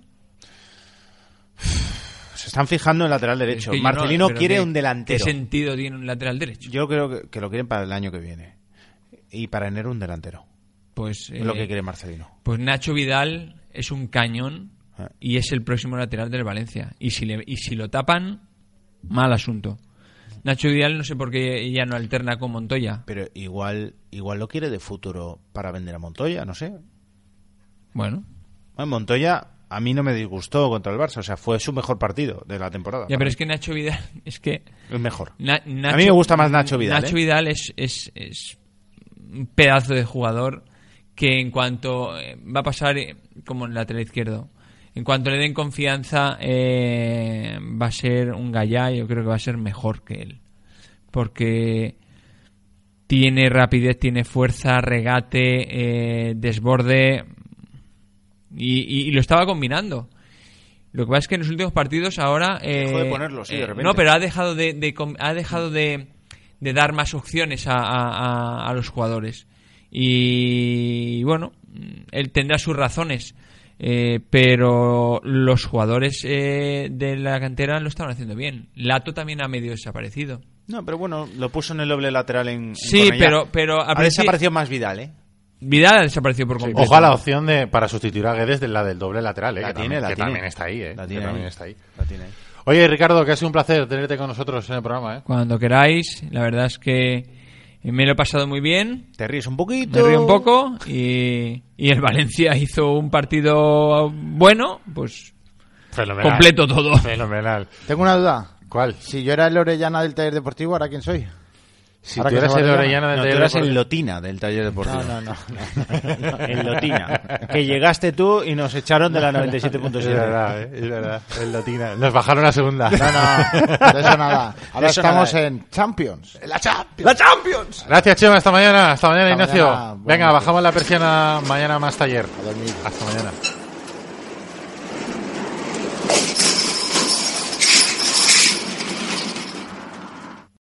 Se están fijando en lateral derecho. Es que yo Marcelino no- quiere ¿qué- un delantero. ¿Qué sentido tiene un lateral derecho? Yo creo que, que lo quieren para el año que viene. Y para enero un delantero. Pues, Es lo eh, que quiere Marcelino. pues Nacho Vidal es un cañón Ah. y es el próximo lateral del Valencia. Y si, le, y si lo tapan, mal asunto. Nacho Vidal no sé por qué ya no alterna con Montoya. Pero igual, igual lo quiere de futuro para vender a Montoya, no sé. Bueno, Bueno, Montoya a mí no me disgustó contra el Barça. O sea, fue su mejor partido de la temporada. ya, pero mí. es que Nacho Vidal (laughs) es que Es mejor. Na- Nacho- a mí me gusta más Nacho Vidal. Nacho ¿eh? Vidal es, es, es un pedazo de jugador que en cuanto eh, va a pasar eh, como en el lateral izquierdo, en cuanto le den confianza eh, va a ser un gallá, yo creo que va a ser mejor que él, porque tiene rapidez, tiene fuerza, regate, eh, desborde y, y- y lo estaba combinando. Lo que pasa es que en los últimos partidos ahora Dejó de ponerlo, sí, de repente. no, pero ha dejado de, ha dejado de, de dar más opciones a, a- a- a los jugadores y bueno, él tendrá sus razones. eh, pero los jugadores eh, de la cantera lo estaban haciendo bien. Lato también ha medio desaparecido. No, pero bueno, lo puso en el doble lateral en. en Sí, Cornellá. pero- pero ha principio- desaparecido más Vidal, ¿eh? Vidal ha desaparecido por completo. Ojo a la opción de para sustituir a Guedes de la del doble lateral, ¿eh? La que tiene, también, la que tiene. también está ahí, ¿eh? La que tiene también ahí. está ahí. La tiene ahí. Oye, Ricardo, que ha sido un placer tenerte con nosotros en el programa, ¿eh? Cuando queráis, la verdad es que me lo he pasado muy bien. Te ríes un poquito. Me río un poco y, y el Valencia hizo un partido bueno, pues Fenomenal. completo todo. Fenomenal. Tengo una duda. ¿Cuál? Si yo era el Orellana del taller deportivo, ¿ahora quién soy? Si Ahora tú eras a Orellana No, tú eras el Lotina del taller deportivo. No, no, no. (laughs) el Lotina. Que llegaste tú y nos echaron de la Es 97.7. verdad, ¿eh? es verdad. El Lotina. Nos bajaron a segunda. No, no, de eso nada. Ahora eso estamos nada. en Champions. ¡La Champions! ¡La Champions! Gracias, Chema. Hasta mañana. Hasta mañana, Hasta Ignacio. mañana. Venga, bajamos la persiana. Mañana más taller. A dormir. Hasta mañana.